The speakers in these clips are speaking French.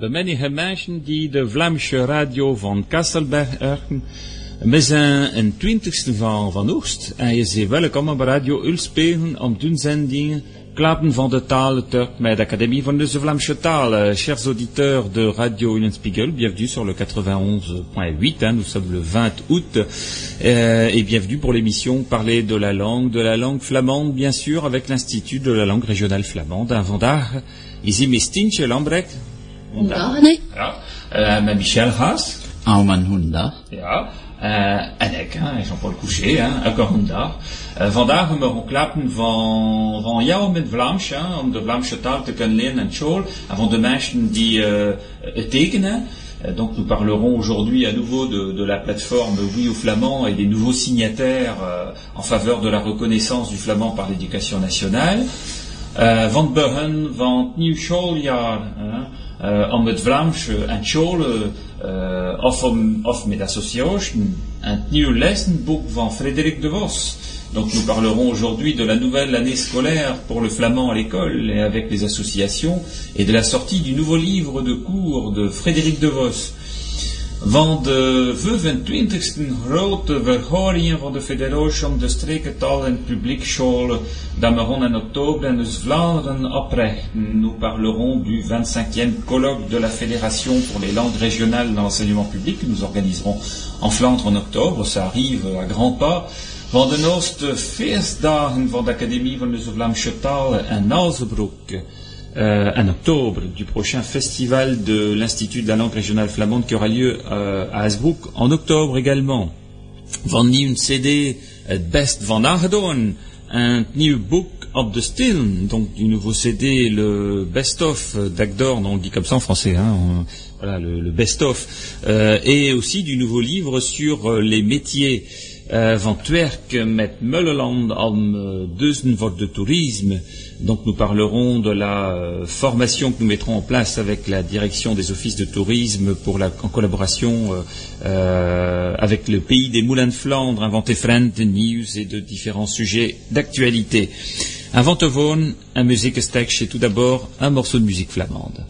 de menige mensen die de Vlaamse radio van Kasselberg erken. We zijn een twintigste van, van Oost en je zit welkom Radio Ulspegen om zendingen Klappen van de taal Turk met l'Académie van de Vlaamse taal. Chers auditeurs de Radio Spiegel, bienvenue sur le 91.8, hein, nous sommes le 20 août, euh, et bienvenue pour l'émission Parler de la langue, de la langue flamande, bien sûr, avec l'Institut de la langue régionale flamande, Lambrek? Vandaag, nee. Ja. Uh, met Michel Haas. Alman Hunda. Ja. Uh, en ik, hein, Jean-Paul Couchet, hein, ook een Honda. Uh, vandaag we mogen klappen van, van jou met Vlaams, hein, om de Vlaamse taal te kunnen leren en school, avant de mensen die uh, het tekenen. Donc nous parlerons aujourd'hui à nouveau de, de la plateforme Oui au flamand et des nouveaux signataires euh, en faveur de la reconnaissance du flamand par l'éducation nationale. Uh, van begin van nieuw schooljaar, uh, om het Vlaams en scholen uh, of, om, of met association, van Frédéric. Donc nous parlerons aujourd'hui de la nouvelle année scolaire pour le flamand à l'école et avec les associations et de la sortie du nouveau livre de cours de Frédéric de Vos. Van de 25e grote verhoringen van de Federatie om de streekentaal en publiekscholen d'Ameron en octobre en dus Vlaanderen oprichten. Nous parlerons du 25e colloque de la Fédération pour les langues régionales dans l'enseignement public que nous organiserons en Flandre en octobre. Ça arrive à grands pas. Van de feestdagen van de Académie van de Vlaamse taal en Nazebroek. Euh, en octobre du prochain festival de l'Institut de la langue régionale flamande qui aura lieu euh, à Hasbrook en octobre également. Van nieuw CD het best van Aardon, un nieuw book op de stil, donc du nouveau CD, le best-of d'Agdor, on le dit comme ça en français, hein, voilà, le, best-of, euh, et aussi du nouveau livre sur les métiers van het werk met Mulleland uh, deuxième vote de tourisme. Donc nous parlerons de la euh, formation que nous mettrons en place avec la direction des offices de tourisme en collaboration euh, avec le pays des moulins de Flandre, inventé friend news et de différents sujets d'actualité. Vaughn, un musique stack chez tout d'abord un morceau de musique flamande.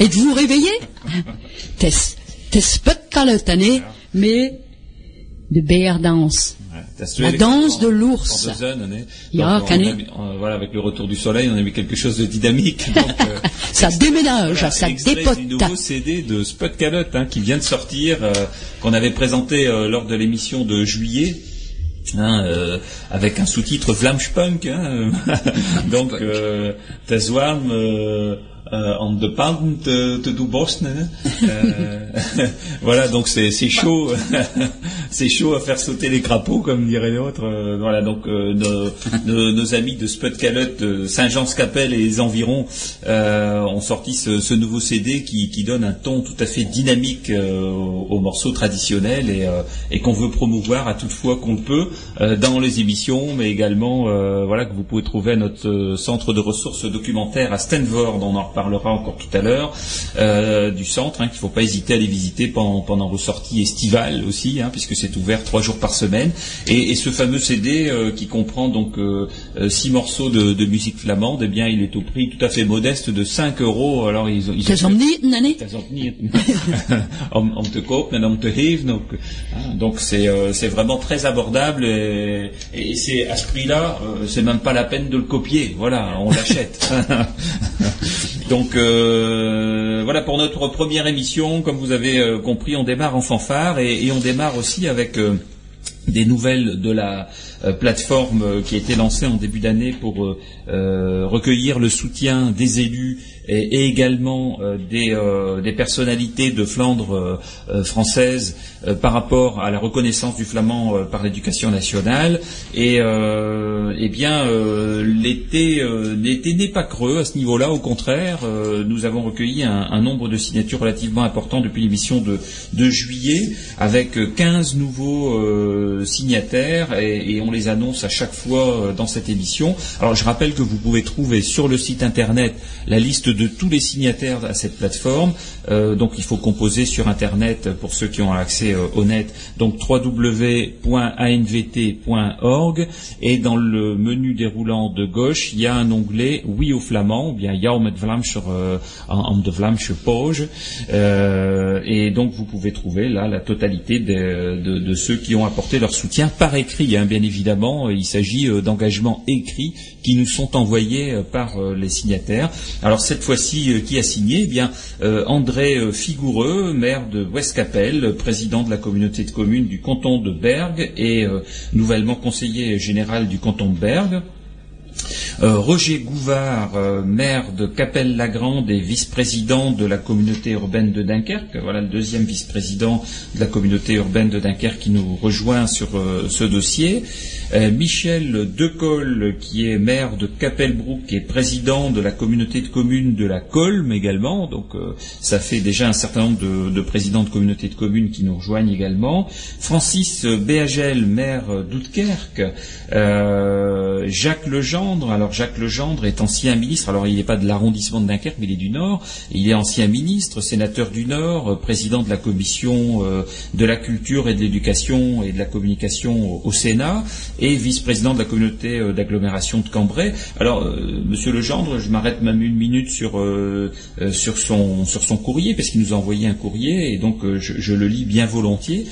Êtes-vous réveillé? T'es, t'es pas de mais de beerdanse. La danse de l'ours. Ja, Voilà, avec le retour du soleil, on a mis quelque chose de dynamique. Euh, ça déménage, ça dépote. du nouveau CD de Spot Calotte hein, qui vient de sortir, euh, qu'on avait présenté euh, lors de l'émission de juillet. Hein, avec un sous-titre Vlamspunk, hein, donc euh, euh, on de te, te du Bosne. Euh, voilà, donc c'est chaud, c'est chaud à faire sauter les crapauds, comme dirait l'autre. Euh, voilà, donc nos, nos, amis de Spot Calotte, Saint-Jean-Scapelle et les environs ont sorti ce, nouveau CD qui, donne un ton tout à fait dynamique aux, morceaux traditionnels et, qu'on veut promouvoir à toute fois qu'on peut dans les émissions, mais également voilà que vous pouvez trouver à notre centre de ressources documentaires à Stanford. On en reparle parlera encore tout à l'heure, euh, du centre, hein, qu'il ne faut pas hésiter à aller visiter pendant, pendant vos sorties estivales aussi, hein, puisque c'est ouvert trois jours par semaine. Et, ce fameux CD euh, qui comprend donc euh, six morceaux de, musique flamande, eh bien, il est au prix tout à fait modeste de 5 euros. Alors ils, ils on, te coupe, on te rive, donc hein, donc c'est c'est vraiment très abordable et, et c'est à ce prix-là, c'est même pas la peine de le copier. Voilà, on l'achète. Donc euh, voilà pour notre première émission. Comme vous avez euh, compris, on démarre en fanfare et, on démarre aussi avec euh, des nouvelles de la plateforme qui a été lancée en début d'année pour recueillir le soutien des élus et, également euh, euh, des, personnalités de Flandre euh, française par rapport à la reconnaissance du flamand par l'éducation nationale. Et eh bien, l'été n'est pas creux à ce niveau-là. Au contraire, nous avons recueilli un, nombre de signatures relativement important depuis l'émission de, juillet, avec 15 nouveaux signataires, et, et, on les annonce à chaque fois dans cette émission. Alors, je rappelle que vous pouvez trouver sur le site internet la liste de tous les signataires à cette plateforme. Euh, donc il faut composer sur Internet pour ceux qui ont accès euh, au net. Donc www.anvt.org et dans le menu déroulant de gauche, il y a un onglet Oui au flamand ou bien euh, en de Vlamsche Poge. et donc vous pouvez trouver là la totalité de, ceux qui ont apporté leur soutien par écrit. Hein, bien évidemment, il s'agit d'engagements écrits qui nous sont envoyés par les signataires. Alors cette fois-ci, qui a signé Eh bien, André André Figoureux, maire de Westcapelle, président de la communauté de communes du canton de Bergue et euh, nouvellement conseiller général du canton de Bergue. Euh, Roger Gouvard, euh, maire de Capelle-la-Grande et vice-président de la communauté urbaine de Dunkerque, voilà le deuxième vice-président de la communauté urbaine de Dunkerque qui nous rejoint sur ce dossier. Euh, Michel Decolle, qui est maire de Capelbrook et président de la communauté de communes de la Colme également. Donc euh, ça fait déjà un certain nombre de, présidents de communautés de communes qui nous rejoignent également. Francis Béagel, maire d'Outkerque. Euh, Jacques Legendre. Alors Jacques Legendre est ancien ministre. Alors il n'est pas de l'arrondissement de Dunkerque, mais il est du Nord. Il est ancien ministre, sénateur du Nord, président de la commission de la culture et de l'éducation et de la communication au Sénat et vice-président de la communauté euh, d'agglomération de Cambrai. Alors, euh, Monsieur Legendre, je m'arrête même une minute sur euh, sur son sur son courrier parce qu'il nous a envoyé un courrier et donc je, le lis bien volontiers.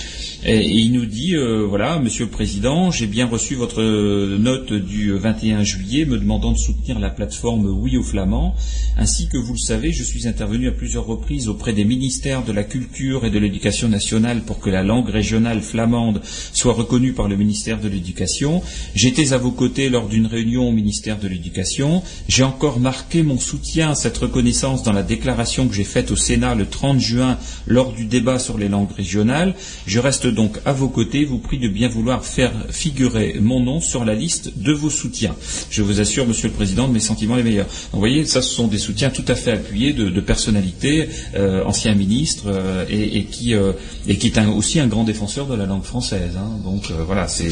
Et, il nous dit voilà, Monsieur le Président, j'ai bien reçu votre note du 21 juillet me demandant de soutenir la plateforme Oui aux Flamands. Ainsi que vous le savez, je suis intervenu à plusieurs reprises auprès des ministères de la Culture et de l'Éducation nationale pour que la langue régionale flamande soit reconnue par le ministère de l'Éducation J'étais à vos côtés lors d'une réunion au ministère de l'Éducation. J'ai encore marqué mon soutien à cette reconnaissance dans la déclaration que j'ai faite au Sénat le 30 juin lors du débat sur les langues régionales. Je reste donc à vos côtés. Vous prie de bien vouloir faire figurer mon nom sur la liste de vos soutiens. Je vous assure Monsieur le Président, de mes sentiments les meilleurs. Vous voyez, ça, ce sont des soutiens tout à fait appuyés de, personnalités, euh, anciens ministres, euh, et, et, qui, euh, et qui est aussi un grand défenseur de la langue française. Hein. Donc voilà, c'est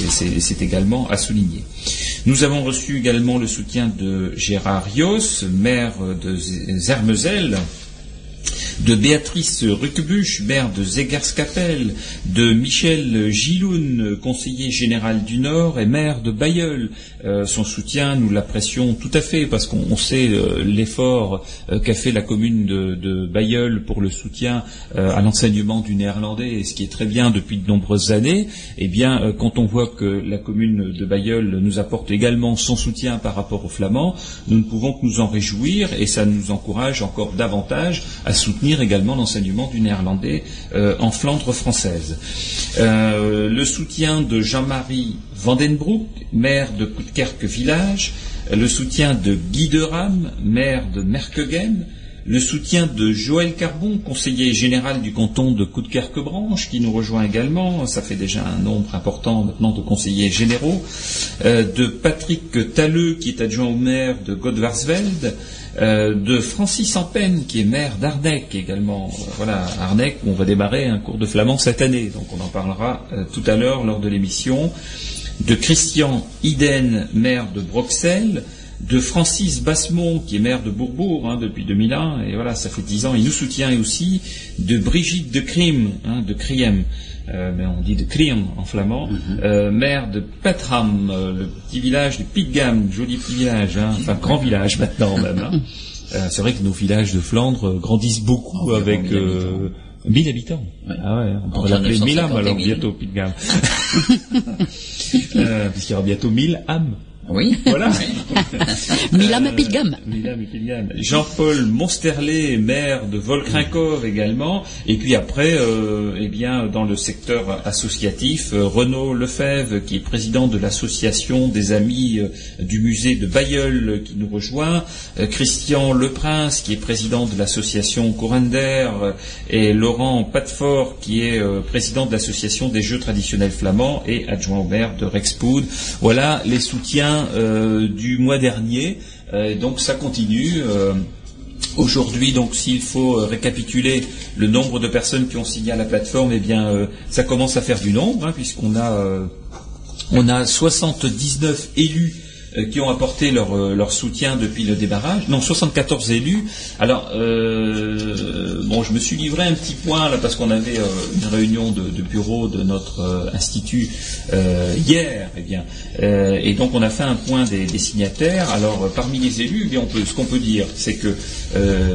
Nous avons reçu également le soutien de Gérard Rios, maire de Zermezel, de Béatrice Ruckbusch, maire de Zegerskapelle, de Michel Giloun, conseiller général du Nord et maire de Bayeul. Euh, son soutien, nous l'apprécions tout à fait parce qu'on sait euh, l'effort euh, qu'a fait la commune de, de, Bayeul pour le soutien à l'enseignement du néerlandais, et ce qui est très bien depuis de nombreuses années. Eh bien, quand on voit que la commune de Bayeul nous apporte également son soutien par rapport aux Flamands, nous ne pouvons que nous en réjouir et ça nous encourage encore davantage à soutenir également l'enseignement du néerlandais en Flandre française. le soutien de Jean-Marie Vandenbroek, maire de Koutkerque Village, le soutien de Guy de Ram, maire de Merkegem, le soutien de Joël Carbon, conseiller général du canton de Coudekerque-Branche, qui nous rejoint également, ça fait déjà un nombre important maintenant de conseillers généraux, euh, de Patrick Talleux, qui est adjoint au maire de Godvarsveld, euh, de Francis Ampen, qui est maire d'Arnec également. Voilà, Arnec, on va démarrer un cours de flamand cette année, donc on en parlera euh, tout à l'heure lors de l'émission. De Christian Iden, maire de Bruxelles, de Francis Bassemont, qui est maire de Bourbourg hein, depuis 2001, et voilà, ça fait dix ans, il nous soutient, et aussi de Brigitte de Crime, hein, de Criem, euh, mais on dit de Criem en flamand, mhm. euh, maire de Petram, euh, le petit village de Pitgam, joli petit village, hein, enfin grand village maintenant même. c'est vrai que nos villages de Flandre grandissent beaucoup avec 1000 habitants. Ah ouais, on pourrait l'appeler 1000 âmes alors bientôt, Pitgam. euh, puisqu'il y aura bientôt 1000 âmes. Oui. Voilà. Milam Pilgam. Jean-Paul Monsterlet, maire de Volkrinkov également. Et puis après, euh, eh bien, dans le secteur associatif, euh, Renaud Lefebvre, qui est président de l'association des amis euh, du musée de Bayeul, qui nous rejoint. Christian Leprince, qui est président de l'association Courender. et Laurent Patfort, qui est président de l'association des jeux traditionnels flamands et adjoint au maire de Rexpoud. Voilà les soutiens euh, du mois dernier. Euh, donc ça continue. Euh, aujourd'hui, donc, s'il faut récapituler le nombre de personnes qui ont signé à la plateforme, eh bien, ça commence à faire du nombre, hein, puisqu'on a, a 79 élus qui ont apporté leur, euh, leur, soutien depuis le débarrage. Non, 74 élus. Alors, euh, bon, je me suis livré un petit point là parce qu'on avait une réunion de, bureau de notre institut hier, eh bien, et donc on a fait un point des, signataires. Alors, parmi les élus, eh ce qu'on peut dire, c'est que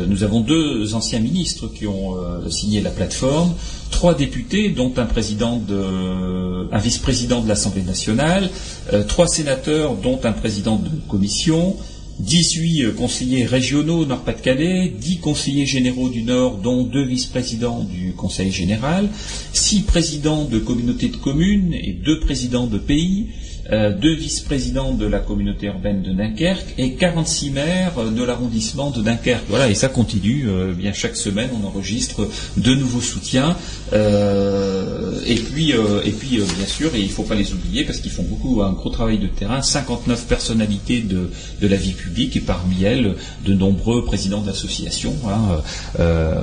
nous avons deux anciens ministres qui ont signé la plateforme trois députés, dont un président de, un vice-président de l'Assemblée nationale, euh, trois sénateurs, dont un président de commission, 18 euh, conseillers régionaux Nord-Pas-de-Calais, 10 conseillers généraux du Nord, dont deux vice-présidents du Conseil général, six présidents de communautés de communes et deux présidents de pays, euh, deux vice-présidents de la communauté urbaine de Dunkerque et 46 maires de l'arrondissement de Dunkerque. Voilà, et ça continue. Euh, bien chaque semaine, on enregistre de nouveaux soutiens. Euh, et puis, et puis bien sûr, et il ne faut pas les oublier parce qu'ils font beaucoup un gros travail de terrain. 59 personnalités de, la vie publique et parmi elles de nombreux présidents d'associations. Hein.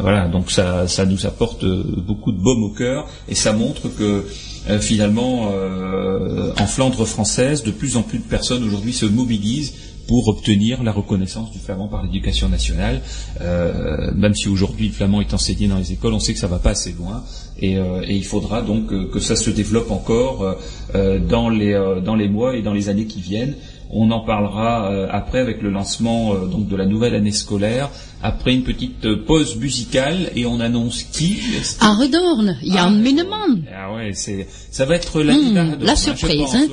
voilà, donc ça, ça nous apporte beaucoup de baume au cœur et ça montre que euh, finalement, euh, en Flandre française, de plus en plus de personnes aujourd'hui se mobilisent pour obtenir la reconnaissance du flamand par l'éducation nationale. Euh, même si aujourd'hui le flamand est enseigné dans les écoles, on sait que ça ne va pas assez loin. Et, il faudra donc que ça se développe encore dans, les, dans les mois et dans les années qui viennent. On en parlera euh, après avec le lancement euh, donc de la nouvelle année scolaire. Après une petite euh, pause musicale et on annonce qui À Redorn, Jan ah. Ah ouais, c'est ça va être la, mmh, la surprise. Hein.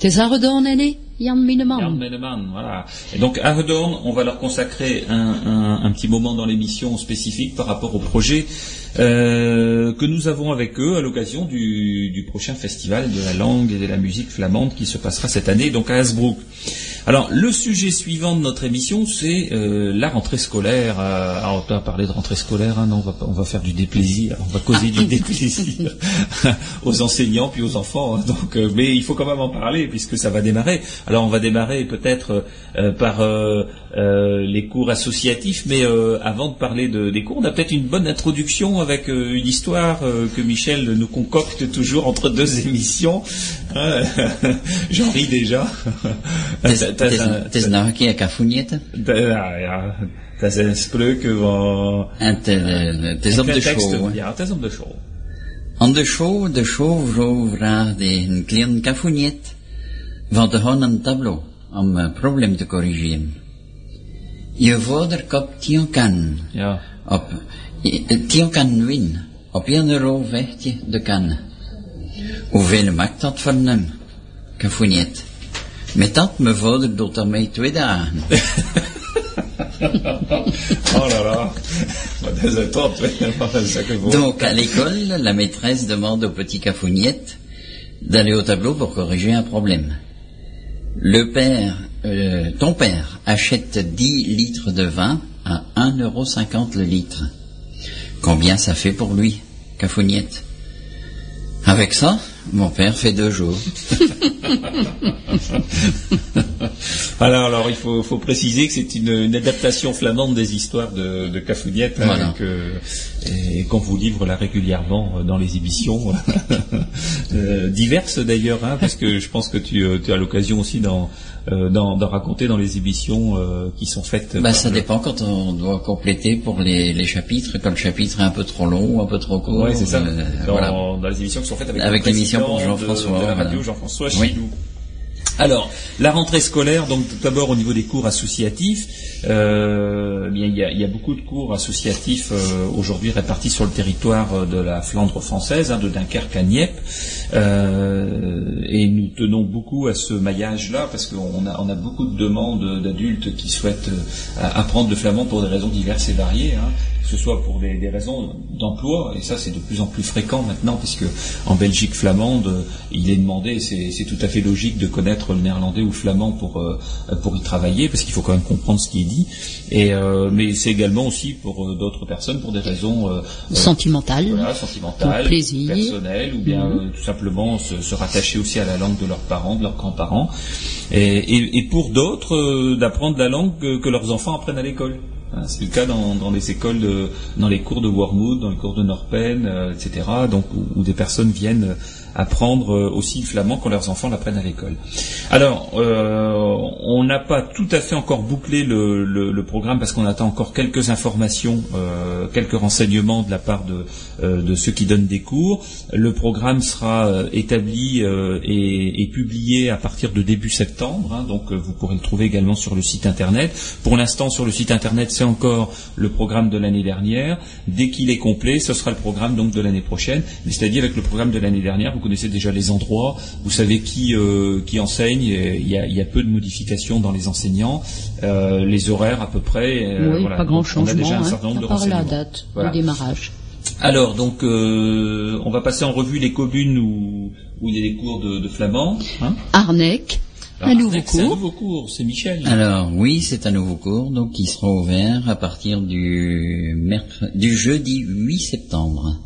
Het is aîné, Jan voilà. Et donc on va leur consacrer un petit moment dans l'émission spécifique par rapport au projet euh, que nous avons avec eux à l'occasion du, du prochain festival de la langue et de la musique flamande qui se passera cette année, donc à Hasbrook. Alors le sujet suivant de notre émission, c'est euh, la rentrée scolaire. Euh, alors, on va parler de rentrée scolaire, hein, non, on va, on va faire du déplaisir, on va causer du déplaisir aux enseignants puis aux enfants. hein. donc, euh, mais il faut quand même en parler puisque ça va démarrer. Alors on va démarrer peut-être euh, par euh, euh, les cours associatifs, mais euh, avant de parler de- des cours, on a peut-être une bonne introduction avec une histoire que Michel nous concocte toujours entre deux émissions. Hein, J'en ris déjà. Het is, het, is, het is nog een keer kafoenieten. Ja, ja, dat is een spreuk van... En het, eh, het is op de show. Ja, het is op de show. Aan de show, de show, zo vraagt een klein kafoeniet van gaan een tableau om een probleem te corrigeren. Je vader koopt 10 kan Ja. op eh, 10 kan win op 1 euro vecht je de kan. Hoeveel maakt dat voor hem? Kafoeniet. Dat, mijn vader doet daarmee twee dagen. Oh là là. Dat. Dat. Donc, à l'école, la maîtresse demande au petit cafougnette d'aller au tableau pour corriger un problème. Le père, euh, ton père achète 10 litres de vin à 1,50 euro le litre. Combien ça fait pour lui, cafougnette? Avec ça, mon père fait deux jours. Alors, alors, il faut, faut préciser que c'est une, une adaptation flamande des histoires de, de Cafouniette hein, Voilà. que- et qu'on vous livre là régulièrement euh, dans les émissions euh, diverses d'ailleurs, hein, parce que je pense que tu, euh, tu as l'occasion aussi d'en euh, d'en- d'en raconter dans les émissions euh, qui sont faites. Bah, par ça le- dépend quand on doit compléter pour les, les chapitres, quand le chapitre est un peu trop long ou un peu trop court. Ouais, c'est ça. euh, dans, voilà. dans les émissions qui sont faites avec, Avec l'émission pour de- Jean-François, de, la voilà. radio Jean-François Oui. Alors, la rentrée scolaire, donc tout d'abord au niveau des cours associatifs, euh, eh bien, il, y a, il y a beaucoup de cours associatifs euh, aujourd'hui répartis sur le territoire euh, de la Flandre française, hein, de Dunkerque à Nieppe, Euh, et nous tenons beaucoup à ce maillage-là parce qu'on a, on a beaucoup de demandes d'adultes qui souhaitent euh, apprendre le flamand pour des raisons diverses et variées. hein que ce soit pour des, des raisons d'emploi, et ça c'est de plus en plus fréquent maintenant, puisque en Belgique flamande, il est demandé, c'est c'est tout à fait logique de connaître le néerlandais ou le flamand pour euh, pour y travailler, parce qu'il faut quand même comprendre ce qui est dit. Et euh, mais c'est également aussi pour euh, d'autres personnes pour des raisons euh, euh, Sentimental. voilà, sentimentales, plaisir. personnelles, ou bien euh, tout simplement se, se rattacher aussi à la langue de leurs parents, de leurs grands-parents, et, et- et pour d'autres euh, d'apprendre la langue que, que leurs enfants apprennent à l'école. Hein, C'est le cas dans, dans les écoles, de, dans les cours de Wormwood, dans les cours de Norpen, euh, etc. Donc où, où des personnes viennent euh, apprendre euh, aussi le flamand quand leurs enfants l'apprennent à l'école. Alors, euh, on n'a pas tout à fait encore bouclé le, programme parce qu'on attend encore quelques informations, euh, quelques renseignements de la part de, ceux qui donnent des cours. Le programme sera établi et, publié à partir de début septembre, hein, donc vous pourrez le trouver également sur le site internet. Pour l'instant, sur le site internet, c'est encore le programme de l'année dernière. Dès qu'il est complet, ce sera le programme donc de l'année prochaine. Mais c'est-à-dire avec le programme de l'année dernière, vous connaissez déjà les endroits, vous savez qui euh, qui enseigne. Il y, a, il y a peu de modifications dans les enseignants, euh, les horaires à peu près. euh, oui, voilà. pas grand Donc, On a changement, déjà un hein, certain nombre à de part la date Voilà. de démarrage. Alors, donc, euh, on va passer en revue les communes où, où il y a des cours de, de flamand. Hein Arnec, un nouveau Arnex, C'est un cours. nouveau cours, c'est Michel. Alors oui, c'est un nouveau cours, donc qui sera ouvert à partir du mercredi, du jeudi 8 septembre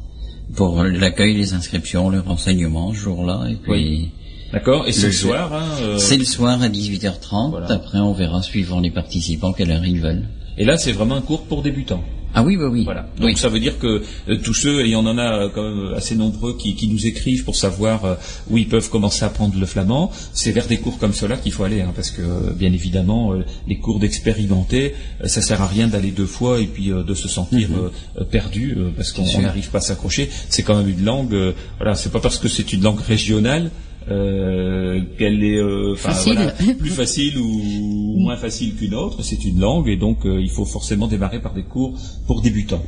pour l'accueil, les inscriptions, le renseignement ce jour-là, et puis Oui. D'accord Et c'est le soir, hein, euh, c'est le soir à 18h30. Voilà. Après, on verra suivant les participants quelle heure ils veulent. Et là, c'est vraiment un cours pour débutants. Ah oui, oui, oui. Voilà. Donc Oui. ça veut dire que euh, tous ceux, et il y en a euh, quand même assez nombreux qui, qui nous écrivent pour savoir euh, où ils peuvent commencer à apprendre le flamand, c'est vers des cours comme cela qu'il faut aller, hein, parce que euh, bien évidemment, euh, les cours d'expérimenté, euh, ça sert à rien d'aller deux fois et puis euh, de se sentir Mhm. euh, euh, perdu euh, parce qu'on on n'arrive pas à s'accrocher. C'est quand même une langue, euh, voilà, c'est pas parce que c'est une langue régionale. Euh, qu'elle est euh, enfin, Facile. voilà, plus facile ou moins facile qu'une autre, c'est une langue et donc euh, il faut forcément démarrer par des cours pour débutants.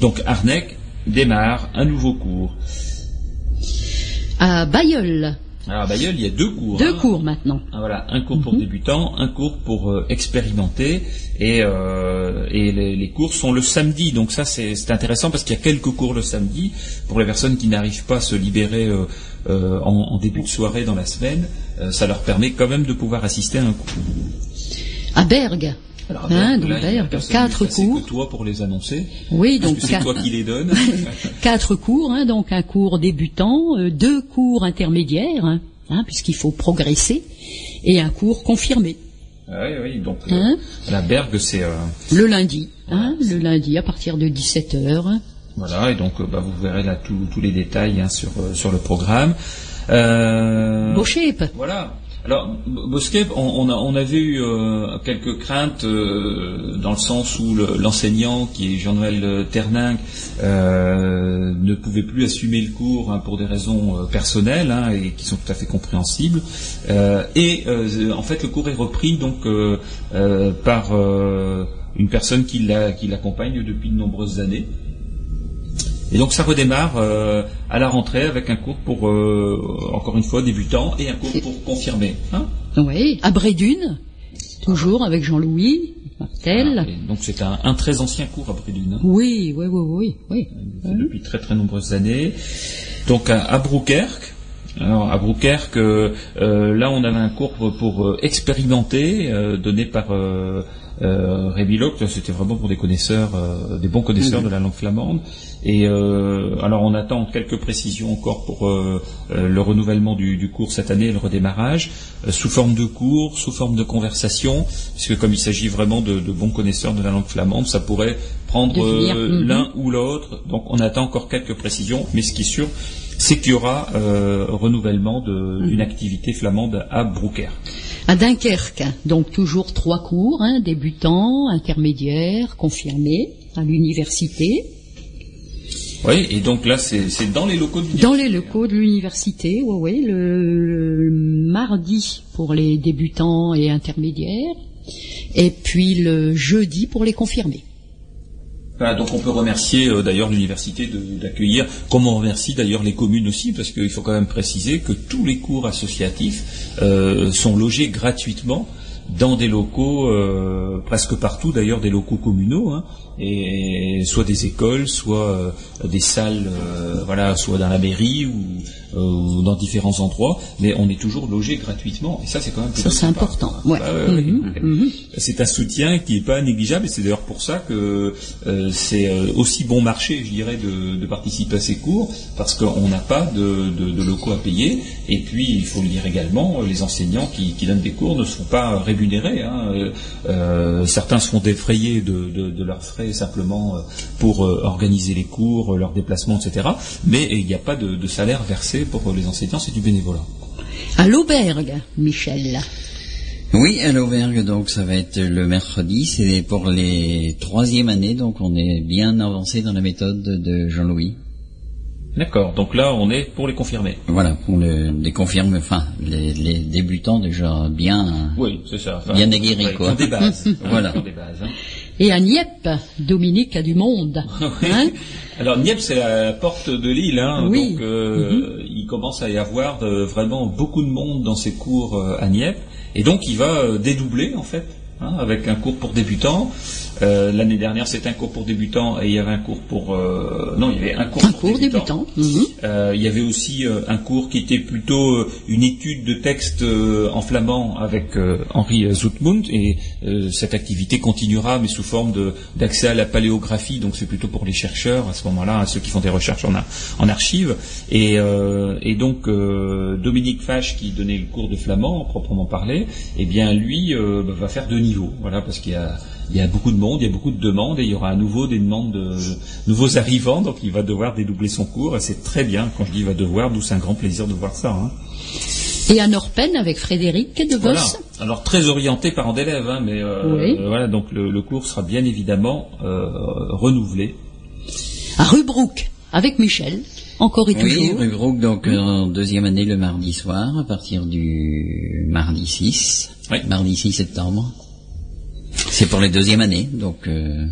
Donc Arnec démarre un nouveau cours. À Bayeul. Alors à Bayeul, il y a deux cours. Deux hein. cours maintenant. Ah, Voilà, un cours pour débutants, un cours pour euh, expérimenter, et, euh, et les, les cours sont le samedi. Donc ça, c'est c'est intéressant parce qu'il y a quelques cours le samedi pour les personnes qui n'arrivent pas à se libérer euh, euh, en, en début de soirée dans la semaine. euh, ça leur permet quand même de pouvoir assister à un cours. À Bergue. Alors, Hein, donc, là, quatre cours. que toi pour les annoncer. Oui, Parce donc c'est toi qui les donnes. quatre cours, hein, donc un cours débutant, euh, deux cours intermédiaires, hein, puisqu'il faut progresser, et un cours confirmé. Ah oui, oui, donc euh, la Bergue, c'est euh, Le lundi, hein, le lundi à partir de 17h. Voilà, et donc euh, bah, vous verrez là tous tous les détails hein, sur euh, sur le programme. Euh. Voilà. Alors, Bosquet, on, on, a, on avait eu euh, quelques craintes euh, dans le sens où le- l'enseignant, qui est Jean-Noël euh, Terninck, euh, ne pouvait plus assumer le cours hein, pour des raisons personnelles hein, et qui sont tout à fait compréhensibles. Euh, et euh, en fait, le cours est repris donc euh, euh, par euh, une personne qui l'a- qui l'accompagne depuis de nombreuses années. Et donc ça redémarre euh, à la rentrée avec un cours pour, euh, encore une fois, débutants et un cours pour confirmer. Hein Oui, à Brédune, toujours avec Jean-Louis Martel. Donc c'est un, un très ancien cours à Brédune, hein, Oui, oui, oui, oui, oui. fait depuis très très nombreuses années. Donc à, à Brouwerk, alors à Brouwerk, euh, euh, là on avait un cours pour, pour, euh, expérimenter, euh, donné par euh, euh, Rémi Locke. C'était vraiment pour des connaisseurs, euh, des bons connaisseurs de la langue flamande. Et euh, alors on attend quelques précisions encore pour euh, euh, le renouvellement du, du cours cette année, et le redémarrage, euh, sous forme de cours, sous forme de conversation, puisque comme il s'agit vraiment de, de bons connaisseurs de la langue flamande, ça pourrait prendre euh, mhm. l'un ou l'autre. Donc on attend encore quelques précisions, mais ce qui est sûr, c'est qu'il y aura euh, renouvellement de- d'une activité flamande à Brouwer. À Dunkerque, donc toujours trois cours, hein, débutants, intermédiaires, confirmés, à l'université. Oui, et donc là c'est dans les locaux de Dans les locaux de l'université, oui, oui, le, le mardi pour les débutants et intermédiaires, et puis le jeudi pour les confirmés. Donc on peut remercier euh, d'ailleurs l'université d'accueillir, comme on remercie d'ailleurs les communes aussi, parce qu'il faut quand même préciser que tous les cours associatifs euh, sont logés gratuitement dans des locaux, euh, presque partout d'ailleurs des locaux communaux, hein, et soit des écoles, soit euh, des salles, euh, voilà, soit dans la mairie ou, euh, ou dans différents endroits, mais on est toujours logé gratuitement, et ça c'est quand même Ça c'est important. Ouais. Bah, ouais. Mhm, mhm. C'est un soutien qui n'est pas négligeable et c'est d'ailleurs pour ça que euh, c'est aussi bon marché, je dirais, de, de participer à ces cours parce qu'on n'a pas de, de- de locaux à payer et puis il faut le dire également, les enseignants qui, qui donnent des cours ne sont pas rémunérés. Hein. Euh, euh, certains se font défrayer de, de- de leurs frais simplement euh, pour organiser les cours, leurs déplacements, etc. Mais il n'y a pas de, de salaire versé pour les enseignants, c'est du bénévolat. À l'auberge, Michel. Oui, à l'auberge, donc ça va être le mercredi, c'est pour les troisième années, donc on est bien avancé dans la méthode de Jean-Louis. D'accord, donc là on est pour les confirmer. Voilà, pour le, les confirmes, enfin, les, les débutants déjà bien... Oui, c'est ça. Enfin, Bien ouais, quoi. qui ont des bases. Voilà. Qui ont des bases, hein. Et à Nieppe, Dominique a du monde. Hein Alors Nieppe, c'est la porte de l'île, hein, Oui. donc euh, il commence à y avoir euh, vraiment beaucoup de monde dans ses cours euh, à Nieppe, et donc il va euh, dédoubler en fait, hein, avec un cours pour débutants. Euh, L'année dernière, c'était un cours pour débutants et il y avait un cours pour euh, non, il y avait un cours Un pour cours débutant. Mhm. euh, il y avait aussi euh, un cours qui était plutôt euh, une étude de texte euh, en flamand avec euh, Henri Zoutmund et euh, cette activité continuera mais sous forme de- d'accès à la paléographie donc c'est plutôt pour les chercheurs à ce moment-là ceux qui font des recherches en, en archives et, euh, et donc euh, Dominique Fache qui donnait le cours de flamand proprement parlé eh bien lui euh, bah, va faire deux niveaux voilà parce qu'il y a il y a beaucoup de monde, il y a beaucoup de demandes et il y aura à nouveau des demandes de nouveaux arrivants, donc il va devoir dédoubler son cours et c'est très bien quand je dis va devoir, d'où c'est un grand plaisir de voir ça. hein. Et à Norpen avec Frédéric de Vos. Voilà. Alors très orienté parents d'élèves, hein, mais euh, Oui. euh, voilà donc le, le cours sera bien évidemment euh, renouvelé. À Rubrook avec Michel. Encore et Oui, toujours. rue Brook, donc en deuxième année le mardi soir, à partir du mardi 6, Oui. mardi 6 septembre. C'est pour les deuxième année, donc... euh,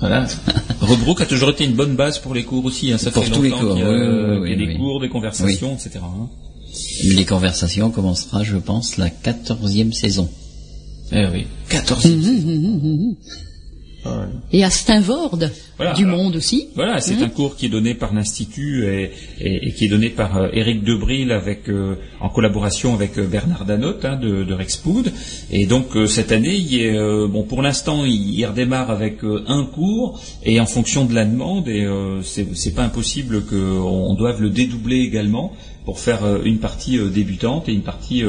Voilà. Rebrook a toujours été une bonne base pour les cours aussi. Hein. Ça Pour fait tous les cours, qu'il y a, oui, oui, qu'il y a oui, des cours, des conversations, etc. hein. Les conversations commencera, je pense, la quatorzième saison. Eh oui. 14 Et à Steinvord, Voilà, du alors- monde aussi. Voilà, c'est Hein un cours qui est donné par l'Institut et, et- et qui est donné par euh, Éric Debril avec, euh, en collaboration avec euh, Bernard Danotte hein, de, de Rexpoud. Et donc euh, cette année, il est, bon, pour l'instant, il, il redémarre avec un cours et en fonction de la demande, et c'est pas impossible qu'on doive le dédoubler également pour faire une partie débutante et une partie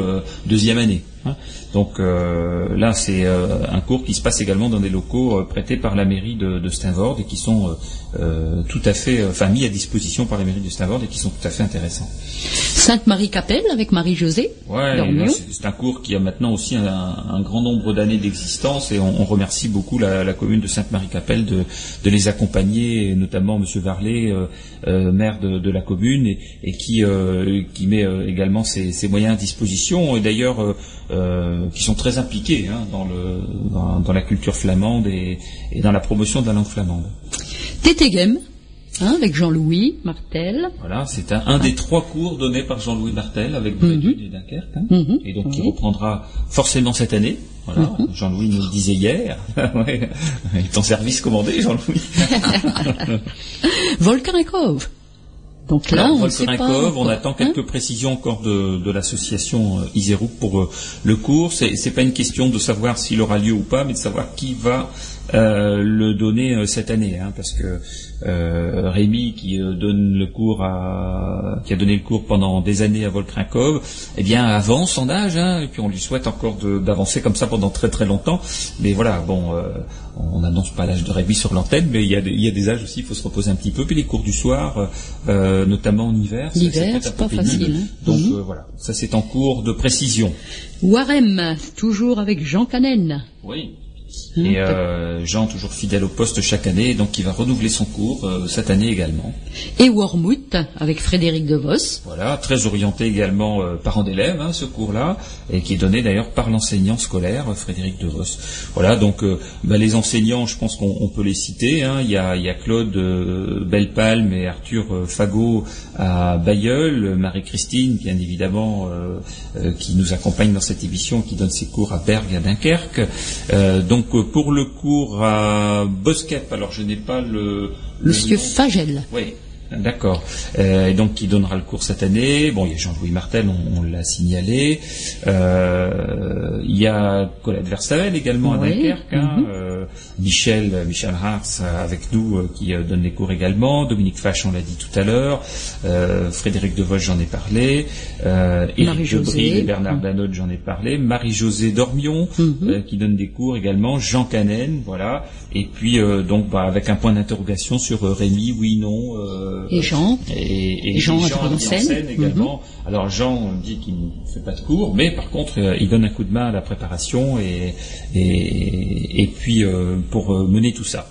deuxième année. hein. Donc euh, là, c'est euh, un cours qui se passe également dans des locaux euh, prêtés par la mairie de, de Steinvord et qui sont tout à fait, enfin mis à disposition par la mairie de Steinvord et qui sont tout à fait intéressants. Sainte-Marie-Capelle avec Marie-Josée. Ouais, c'est un cours qui a maintenant aussi un, un grand nombre d'années d'existence et on, on remercie beaucoup la, la commune de Sainte-Marie-Capelle de, de les accompagner, et notamment Monsieur Varlet, euh, euh, maire de, de la commune, et, et qui, euh, qui met également ses, ses moyens à disposition et d'ailleurs euh, qui sont très impliqués hein, dans, le, dans, dans la culture flamande et, et dans la promotion de la langue flamande. Tétégem, hein, avec Jean-Louis Martel. Voilà, c'est un, un des trois cours donnés par Jean-Louis Martel avec Brédude et Dunkerque, hein, Mhm. et donc qui reprendra forcément cette année. Voilà, Jean-Louis nous le disait hier. Il est en service commandé, Jean-Louis. Volkarinkov. Donc là, on sait pas. Attend hein. quelques précisions encore de, de l'association euh, Iserouk pour euh, le cours. C'est, c'est pas une question de savoir s'il aura lieu ou pas, mais de savoir qui va euh, le donner euh, cette année, hein, parce que euh, Rémi qui euh, donne le cours à, qui a donné le cours pendant des années à Volkarinkov, eh bien avance en âge, hein, et puis on lui souhaite encore d'avancer comme ça pendant très très longtemps. Mais voilà, bon, euh, on n'annonce pas l'âge de Rémi sur l'antenne, mais il y, a des, il y a des âges aussi, il faut se reposer un petit peu. Puis les cours du soir, euh, notamment en hiver, L'hiver, c'est pas pénible. facile, hein. Donc voilà, ça c'est en cours de précision. Warem, toujours avec Jean Canen. Oui. Hein, Et euh, Jean, toujours fidèle au poste chaque année, donc il va renouveler son cours euh, cette année également. Et Wormwood, avec Frédéric De Vos. Voilà, très orienté également euh, parents d'élèves, hein, ce cours-là, et qui est donné d'ailleurs par l'enseignant scolaire Frédéric De Vos. Voilà, donc euh, bah, les enseignants, je pense qu'on on peut les citer. hein. Il, y a, il y a Claude euh, Bellepalme et Arthur euh, Fagot à Bayeul, Marie-Christine, bien évidemment, euh, euh, qui nous accompagne dans cette émission, qui donne ses cours à Bergue et à Dunkerque. Euh, donc euh, pour le cours à Bosquep, alors je n'ai pas le... le Monsieur. Fagel. Oui, d'accord. Euh, et donc qui donnera le cours cette année. Bon, il y a Jean-Louis Martel, on, on l'a signalé. Euh, il y a Colette Verstavel également à Dunkerque. hein. mhm. Euh, Michel, Michel Hartz avec nous qui donne les cours également. Dominique Fache, on l'a dit tout à l'heure. Frédéric Devos, j'en ai parlé. Euh, Éric. Debril et Bernard Danotte, j'en ai parlé. Marie-Josée Dormion Mhm. qui donne des cours également. Jean Canen, voilà. Et puis donc bah, avec un point d'interrogation sur Rémi, oui, non. euh, Et Jean. et, Jean et à Vincennes. Mhm. également. Alors Jean dit qu'il ne fait pas de cours, mais par contre euh, il donne un coup de main à la préparation et, et, et puis euh, pour euh, mener tout ça.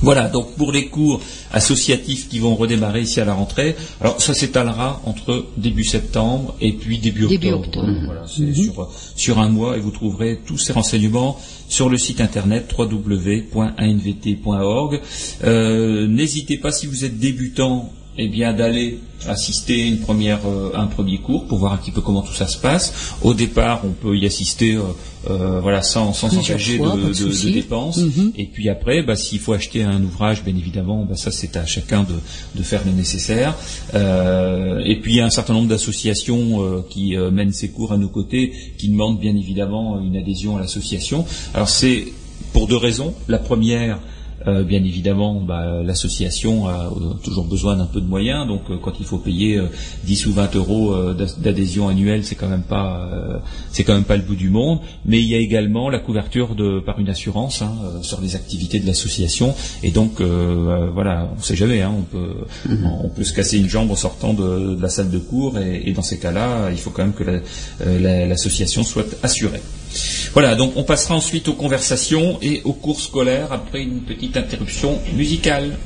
Voilà, donc pour les cours associatifs qui vont redémarrer ici à la rentrée, alors ça s'étalera entre début septembre et puis début octobre. Début octobre. Voilà, c'est sur, sur un mois et vous trouverez tous ces renseignements sur le site internet www.anvt.org. Euh, N'hésitez pas si vous êtes débutant eh bien d'aller assister une première, euh, un premier cours pour voir un petit peu comment tout ça se passe. Au départ, on peut y assister euh, euh, voilà, sans sans s'engager de, pas de de- de souci. dépenses. Mhm. Et puis après, bah, s'il faut acheter un ouvrage, bien évidemment, bah, ça c'est à chacun de, de faire le nécessaire. Euh, et puis il y a un certain nombre d'associations euh, qui euh, mènent ces cours à nos côtés, qui demandent bien évidemment une adhésion à l'association. Alors c'est pour deux raisons. La première, euh, bien évidemment, bah, l'association a euh, toujours besoin d'un peu de moyens, donc euh, quand il faut payer euh, 10 ou 20 euros euh, d'adhésion annuelle, c'est quand même pas, euh, c'est quand même pas le bout du monde. Mais il y a également la couverture de par une assurance hein, sur les activités de l'association, et donc voilà, on sait jamais, hein, on peut, on peut se casser une jambe en sortant de, de la salle de cours, et, et dans ces cas-là, il faut quand même que la- euh, la- l'association soit assurée. Voilà, donc on passera ensuite aux conversations et aux cours scolaires après une petite interruption musicale.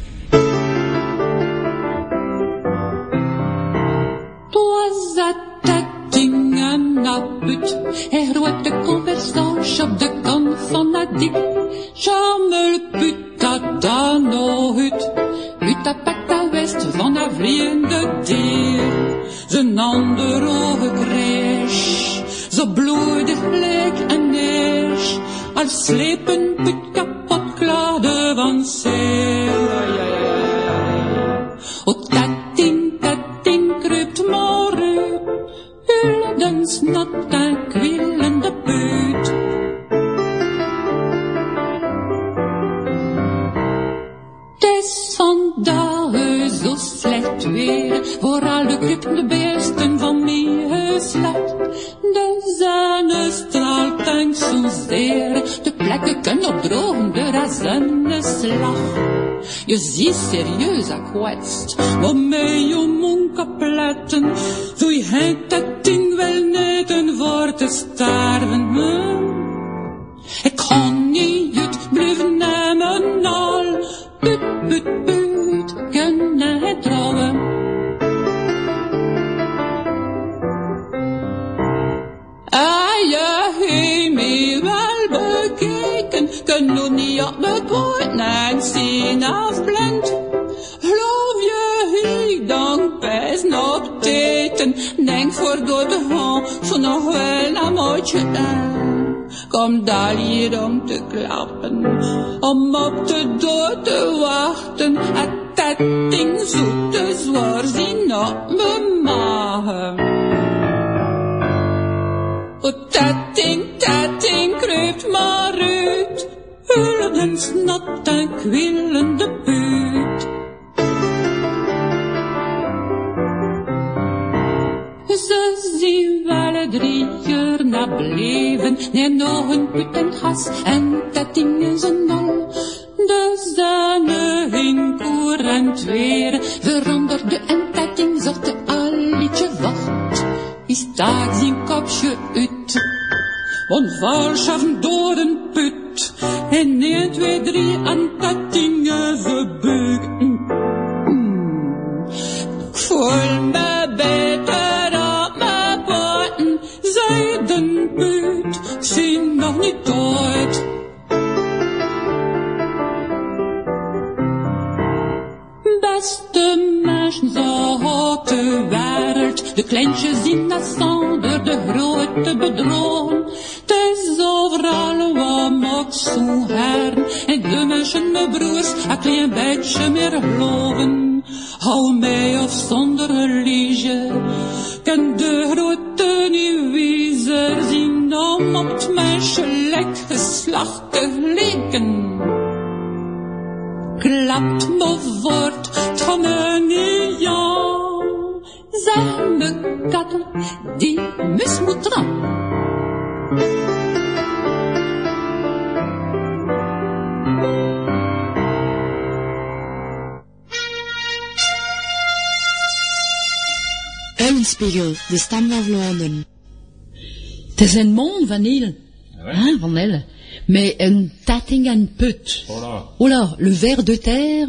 Ver de terre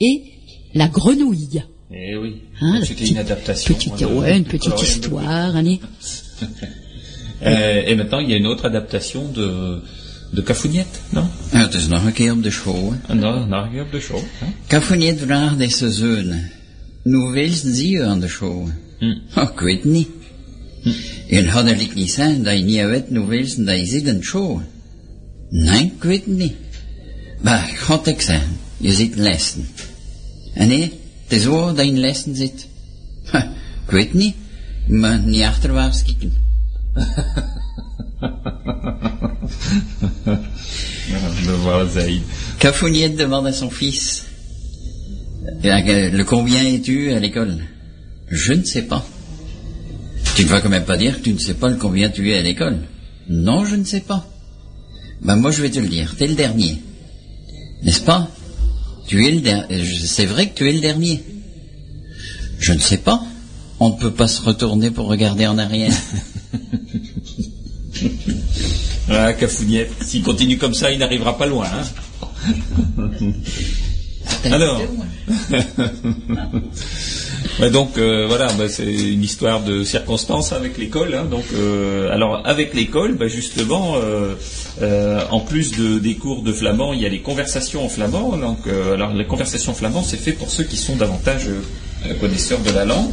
et la grenouille. Eh oui. Hein, C'était une adaptation. Petite, moi, de- ouais, une de petite histoire. allez. Euh, et maintenant, il y a une autre adaptation de, de Cafouniette, non? Ja, het is nog een keer op de show. hè. Non, non, op de show. Kaffoniet vraagt deze zoon. Wilst zie je aan de show? Hm. Oh, ik weet niet. En had het niet zijn dat je niet weet wilst dat je ziet een show? Nee, ik weet niet. Maar, God ik zeggen, je in lessen. En nee, het is waar dat je in lessen zit. Ha, ik weet niet, maar niet achterwaarts kijken. de voilà, Zaïd. Cafoniette demande à son fils. Euh, Le combien es-tu à l'école? Je ne sais pas. Tu ne vas quand même pas dire que tu ne sais pas le combien tu es à l'école? Non, je ne sais pas. Ben moi je vais te le dire, t'es le dernier. N'est-ce pas? Tu es le dernier. C'est vrai que tu es le dernier. Je ne sais pas. On ne peut pas se retourner pour regarder en arrière. Ah, Cafouniette. S'il continue comme ça, il n'arrivera pas loin. Hein Alors. Ouais, donc euh, voilà, bah, c'est une histoire de circonstances avec l'école. hein. donc, euh, alors avec l'école, bah, justement, euh, euh, en plus de, des cours de flamand, il y a les conversations en flamand. Donc, euh, alors les conversations en flamand, c'est fait pour ceux qui sont davantage euh, connaisseurs de la langue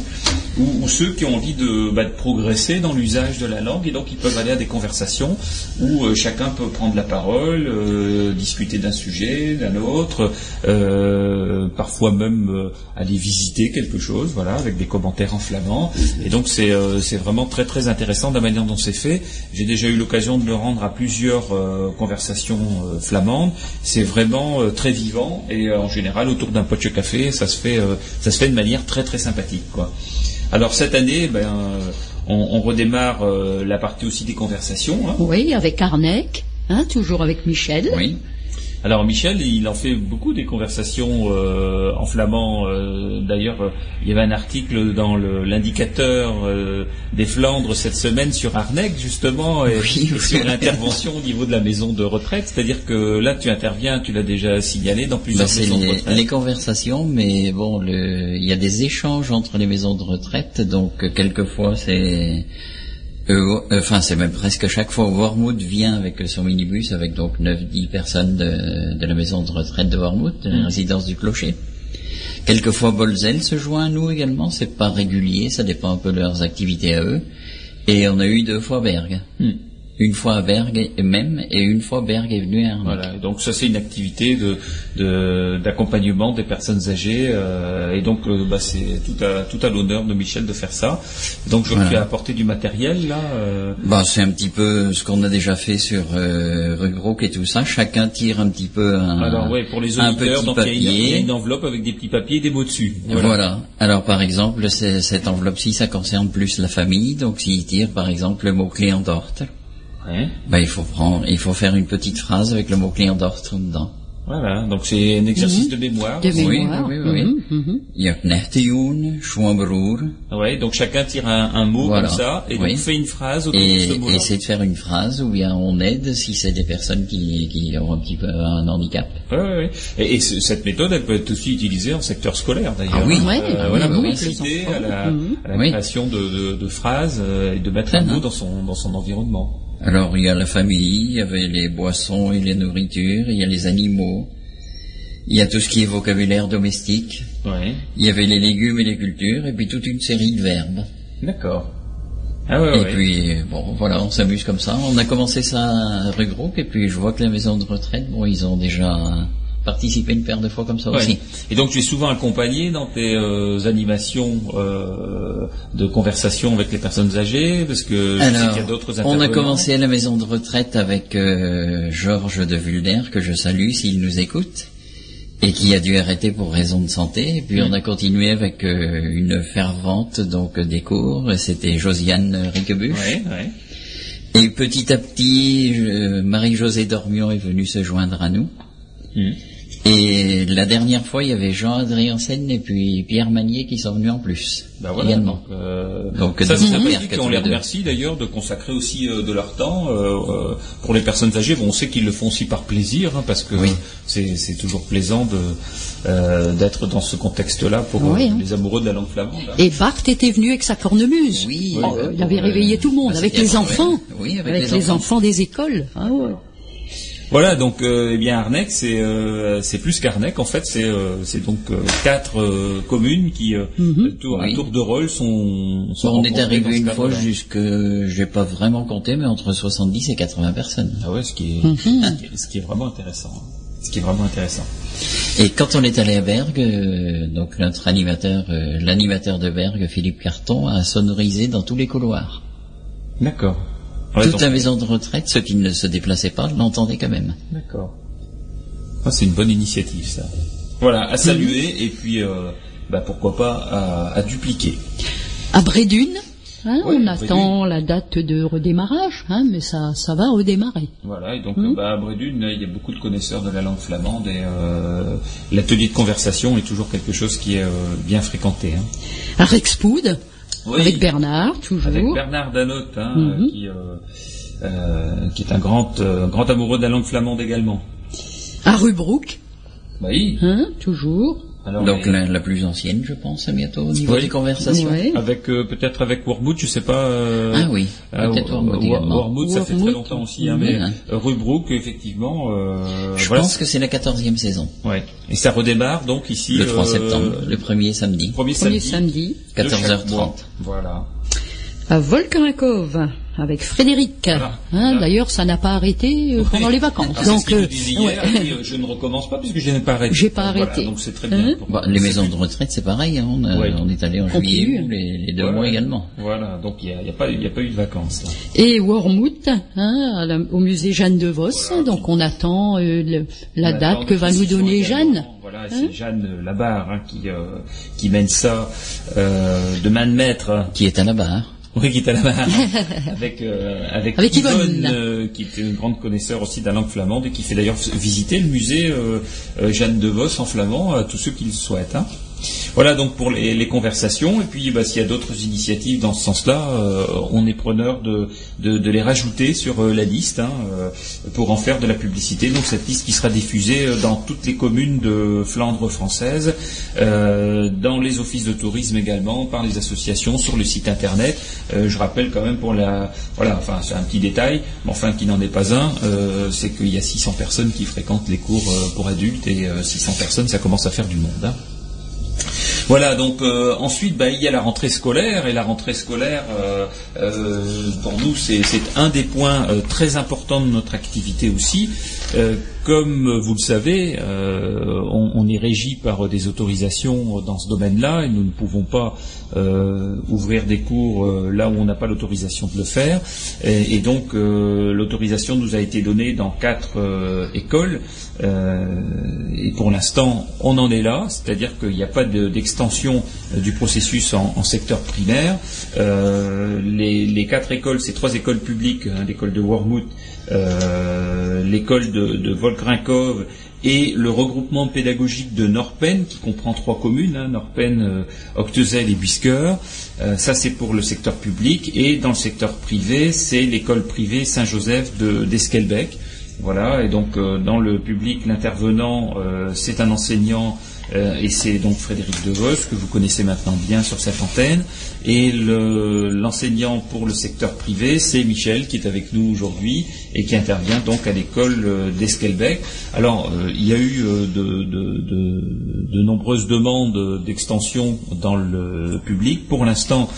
ou, ou ceux qui ont envie de, bah, de progresser dans l'usage de la langue et donc ils peuvent aller à des conversations où euh, chacun peut prendre la parole, euh, discuter d'un sujet, d'un autre, euh, parfois même euh, aller visiter quelque chose, voilà, avec des commentaires en flamand. Et donc c'est euh, vraiment très très intéressant de la manière dont c'est fait. J'ai déjà eu l'occasion de le rendre à plusieurs conversations flamandes. C'est vraiment très vivant et en général autour d'un pot de café, ça se fait ça se fait de manière très très sympathique, quoi. Alors cette année, ben, euh, on, on redémarre euh, la partie aussi des conversations. hein. Oui, avec Arnec, hein, toujours avec Michel. Oui. Alors Michel, il en fait beaucoup des conversations euh, en flamand. euh, D'ailleurs, euh, il y avait un article dans le- l'indicateur euh, des Flandres cette semaine sur Arnec justement et, Oui, et sur l'intervention au niveau de la maison de retraite. C'est-à-dire que là, tu interviens, tu l'as déjà signalé dans Bah, plusieurs maisons de retraite. les conversations, mais bon, le- il y a des échanges entre les maisons de retraite, donc euh, quelquefois c'est, enfin c'est même presque chaque fois. Wormwood vient avec son minibus avec donc 9-10 personnes de, de la maison de retraite de Wormwood, de la résidence du Clocher. Quelquefois Bolzel se joint à nous également, c'est pas régulier, ça dépend un peu de leurs activités à eux. Et on a eu deux fois Berg. Hmm. Une fois Berg et même, et une fois Berg est venu à Arnac. Voilà, donc ça c'est une activité de de- d'accompagnement des personnes âgées euh, et donc euh, bah, c'est tout à tout à l'honneur de Michel de faire ça. Donc je Voilà. tu as apporté du matériel là. euh, Bah, c'est un petit peu ce qu'on a déjà fait sur euh, Rugrook et tout ça. Chacun tire un petit peu un, alors ouais pour les un auditeurs petit donc il y, a une- il y a papier. une enveloppe avec des petits papiers et des mots dessus. Voilà. Alors par exemple, cette enveloppe-ci, ça concerne plus la famille. Donc s'il tire par exemple le mot-clé en dorte, Ouais. bah, il faut prendre, il faut faire une petite phrase avec le mot-clé en dorte dedans. Voilà, donc c'est un exercice de mémoire. De Oui, mémoire. oui, oui, oui. Mhm, mhm. Il y a Knechtejun, Schwambrur, Ouais, donc chacun tire un, un mot Voilà. comme ça et Oui. donc fait une phrase autour de ce mot-là. et c'est de faire une phrase où bien on aide si c'est des personnes qui, qui ont un petit peu un handicap. Ouais, ouais, ouais. Et, et ce- cette méthode, elle peut être aussi utilisée en secteur scolaire d'ailleurs. Ah oui. Ouais, Euh, ah voilà, oui, pour oui, inciter les enfants. à la, Mhm. à la Oui. création de, de- de phrases euh, et de mettre un mot dans son dans son environnement. Alors il y a la famille, il y avait les boissons et les nourritures, il y a les animaux, il y a tout ce qui est vocabulaire domestique, Ouais. il y avait les légumes et les cultures, et puis toute une série de verbes. D'accord. Ah ouais, et ouais. puis bon voilà, on s'amuse comme ça. On a commencé ça à Rugrook, et puis je vois que la maison de retraite, bon ils ont déjà participé une paire de fois comme ça Ouais. aussi. Et donc tu es souvent accompagné dans tes euh, animations euh, de conversation avec les personnes âgées? Parce que je sais Alors, qu'il y a d'autres on a commencé à la maison de retraite avec euh, Georges de Vulder, que je salue s'il nous écoute, et qui a dû arrêter pour raison de santé. Et puis on a continué avec euh, une fervente donc des cours, et c'était Josiane Riquebuche. Ouais, ouais. Et petit à petit, euh, Marie-Josée Dormion est venue se joindre à nous. Hmm. Et la dernière fois, il y avait Jean-Adrien Sen et puis Pierre Manier qui sont venus en plus. Bah voilà, également. donc, euh, Donc, ça deux c'est frères sympathique que et on les remercie d'ailleurs de consacrer aussi euh, de leur temps euh, euh, pour les personnes âgées. Bon, on sait qu'ils le font aussi par plaisir hein, parce que Oui. c'est toujours plaisant de euh, d'être dans ce contexte-là pour Oui, euh, hein. les amoureux de la langue flamande. hein. Et Bart était venu avec sa cornemuse. Oui, Oh, il avait réveillé tout le monde, avec les enfants. Oui, avec les les enfants. enfants des écoles. Ah ouais. Voilà, donc euh, eh bien Arnec, c'est euh, c'est plus qu'Arnec. En fait, c'est euh, c'est donc euh, quatre euh, communes qui euh, tour, à tour de rôle sont. sont on est arrivé une fois jusque, j'ai pas vraiment compté, mais entre 70 et 80 personnes. Ah ouais, ce qui est Mhm. ce qui est- ce qui est vraiment intéressant. hein. Ce qui est vraiment intéressant. Et quand on est allé à Bergue, euh, donc notre animateur, euh, l'animateur de Bergue, Philippe Carton, a sonorisé dans tous les couloirs. D'accord. Ouais, Toute donc- la maison de retraite, ceux qui ne se déplaçaient pas l'entendaient quand même. D'accord. Ah, c'est une bonne initiative, ça. Voilà, à saluer et puis, euh, bah, pourquoi pas à, à dupliquer. À Brédune, hein, Ouais, on Brédune. attend la date de redémarrage, hein, mais ça, ça va redémarrer. Voilà, et donc euh, bah, à Brédune, il y a beaucoup de connaisseurs de la langue flamande et euh, l'atelier de conversation est toujours quelque chose qui est euh, bien fréquenté. Hein. À Rexpoud, Oui. avec Bernard, toujours. Avec Bernard Danotte, hein, Mhm. euh, qui, euh, euh, qui est un grand, euh, grand amoureux de la langue flamande également. À Rubrook, Bah oui, hein, toujours. Alors, Donc la, la plus ancienne, je pense, à bientôt au niveau Oui. des conversations. Avec euh, peut-être avec Wormwood, je sais pas. euh, Ah oui, euh, peut-être également. Ça fait très longtemps aussi, hein, mais hein. Rubrook, effectivement. Euh, Je voilà. pense que c'est la quatorzième saison. Ouais. Et ça redémarre donc ici Le 3 euh, septembre, le premier samedi. premier Premier samedi. samedi, de chaque 14h30. mois. Voilà. À Volkankov, avec Frédéric. Voilà. Hein, Voilà. D'ailleurs, ça n'a pas arrêté euh, pendant les vacances. Ah, ce Donc, euh, hier, euh, je ne recommence pas puisque je n'ai pas arrêté. J'ai pas Voilà, arrêté. donc c'est très bien. Hein pour- Bon, les maisons de retraite, c'est pareil. hein, On, a- Ouais. on est allé en Continue. juillet, les, les deux Voilà. mois également. Voilà, donc il n'y a, il y a pas, il y a pas eu de vacances là. Et Wormwood, hein, la- au musée Jeanne de Vos. Donc, on attend euh, le- la On date attend que va nous donner également. Jeanne. Voilà, c'est Jeanne Labarre hein, qui, euh, qui mène ça euh, de main de maître. Qui est à la barre. Oui, qui est à la avec, euh, avec, Avec Yvonne. euh, qui était une grande connaisseur aussi de la langue flamande et qui fait d'ailleurs visiter le musée euh, euh, Jeanne de Vos en flamand à tous ceux qui le souhaitent. hein. Voilà donc pour les, conversations et puis bah, s'il y a d'autres initiatives dans ce sens-là, euh, on est preneur de, les rajouter sur euh, la liste hein, euh, pour en faire de la publicité. Donc cette liste qui sera diffusée dans toutes les communes de Flandre française, dans les offices de tourisme également, par les associations, sur le site internet. Je rappelle quand même pour la voilà, enfin c'est un petit détail, mais enfin qui n'en est pas un, c'est qu'il y a 600 personnes qui fréquentent les cours pour adultes et euh, 600 personnes, ça commence à faire du monde. hein. Voilà, donc euh, ensuite, bah, il y a la rentrée scolaire, et la rentrée scolaire, euh, euh, pour nous, c'est un des points très importants de notre activité aussi. Euh, comme vous le savez, euh, on, est régi par des autorisations dans ce domaine-là, et nous ne pouvons pas euh, ouvrir des cours là où on n'a pas l'autorisation de le faire. Et, donc, l'autorisation nous a été donnée dans quatre écoles, et pour l'instant, on en est là, c'est-à-dire qu'il n'y a pas de- d'extension du processus en, secteur primaire. Les, quatre écoles, c'est trois écoles publiques, hein, l'école de Wormwood, euh, l'école de, de Volkrinkov et le regroupement pédagogique de Norpen, qui comprend trois communes, hein, Norpen, euh, Octezel et Buisker. Euh, ça, c'est pour le secteur public. Et dans le secteur privé, c'est l'école privée Saint-Joseph de- d'Esquelbec. Voilà, et donc euh, dans le public, l'intervenant, c'est un enseignant euh, et c'est donc Frédéric Devos que vous connaissez maintenant bien sur cette antenne. Et le- l'enseignant pour le secteur privé, c'est Michel qui est avec nous aujourd'hui et qui intervient donc à l'école euh, d'Esquelbec. Alors, euh, il y a eu de, de- de- de nombreuses demandes d'extension dans le public. Pour l'instant,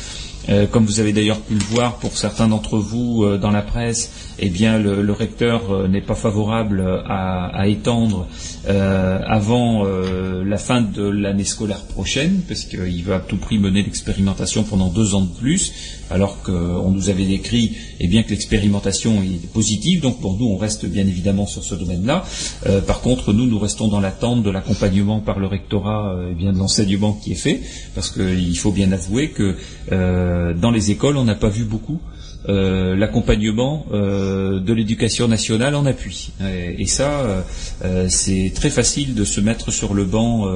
comme vous avez d'ailleurs pu le voir pour certains d'entre vous dans la presse, eh bien le, le recteur n'est pas favorable à, à étendre euh, avant euh, la fin de l'année scolaire prochaine, parce qu'il veut à tout prix mener l'expérimentation pendant deux ans de plus, alors qu'on nous avait décrit eh bien que l'expérimentation est positive. Donc pour nous, on reste bien évidemment sur ce domaine-là. Euh, par contre, nous, nous restons dans l'attente de l'accompagnement par le rectorat, euh, eh bien de l'enseignement qui est fait, parce qu'il faut bien avouer que euh, dans les écoles, on n'a pas vu beaucoup euh, l'accompagnement euh, de l'éducation nationale en appui. Et, ça, euh, c'est très facile de se mettre sur le banc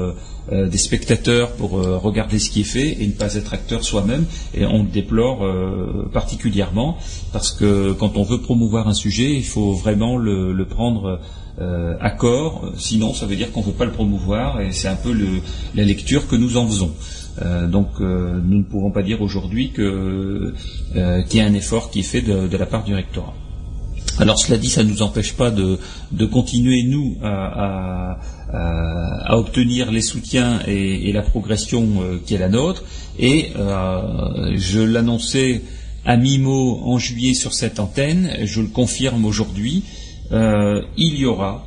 des spectateurs pour regarder ce qui est fait et ne pas être acteur soi-même. Et on le déplore particulièrement parce que quand on veut promouvoir un sujet, il faut vraiment le, prendre à corps. Sinon, ça veut dire qu'on ne veut pas le promouvoir et c'est un peu la lecture que nous en faisons. Euh, donc euh, nous ne pouvons pas dire aujourd'hui euh, qu'il y a un effort qui est fait de, la part du rectorat. Alors cela dit, ça ne nous empêche pas de, continuer, nous, à, obtenir les soutiens et, et la progression qui est la nôtre. Et je l'annonçais à mi-mot en juillet sur cette antenne, je le confirme aujourd'hui, il y aura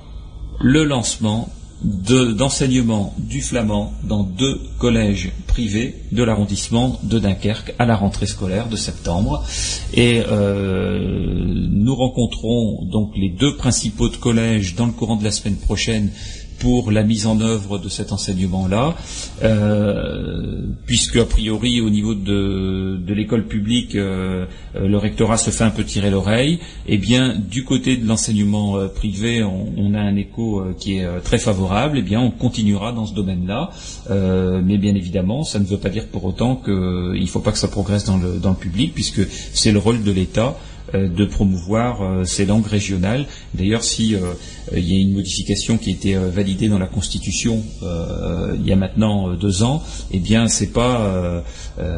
le lancement de- d'enseignement du flamand dans deux collèges privés de l'arrondissement de Dunkerque à la rentrée scolaire de septembre. Et euh, nous rencontrons donc les deux principaux de collèges dans le courant de la semaine prochaine pour la mise en œuvre de cet enseignement-là, euh, puisque a priori au niveau de, de l'école publique, euh, euh, le rectorat se fait un peu tirer l'oreille, et bien du côté de l'enseignement privé, on, a un écho qui est très favorable, et bien on continuera dans ce domaine-là, mais bien évidemment, ça ne veut pas dire pour autant qu'il ne faut pas que ça progresse dans le, dans le public, puisque c'est le rôle de l'État de promouvoir ces langues régionales. D'ailleurs, si il y a une modification qui a été validée dans la Constitution il y a maintenant deux ans, eh bien, c'est pas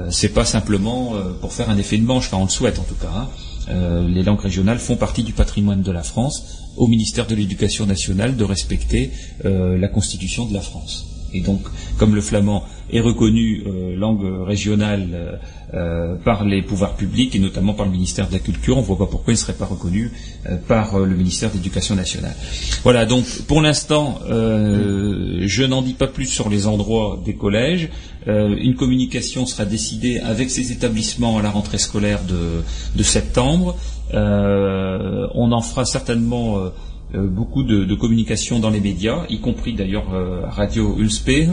c'est pas simplement pour faire un effet de manche, enfin on le souhaite en tout cas. Hein. les langues régionales font partie du patrimoine de la France au ministère de l'Éducation nationale de respecter la Constitution de la France. Et donc, comme le flamand est reconnu euh, langue régionale euh, euh, par les pouvoirs publics et notamment par le ministère de la Culture, on ne voit pas pourquoi il ne serait pas reconnu par le ministère de l'Éducation nationale. Voilà, donc pour l'instant, je n'en dis pas plus sur les endroits des collèges. une communication sera décidée avec ces établissements à la rentrée scolaire de, septembre. on en fera certainement beaucoup de, de, communication dans les médias, y compris d'ailleurs Radio Ulspe.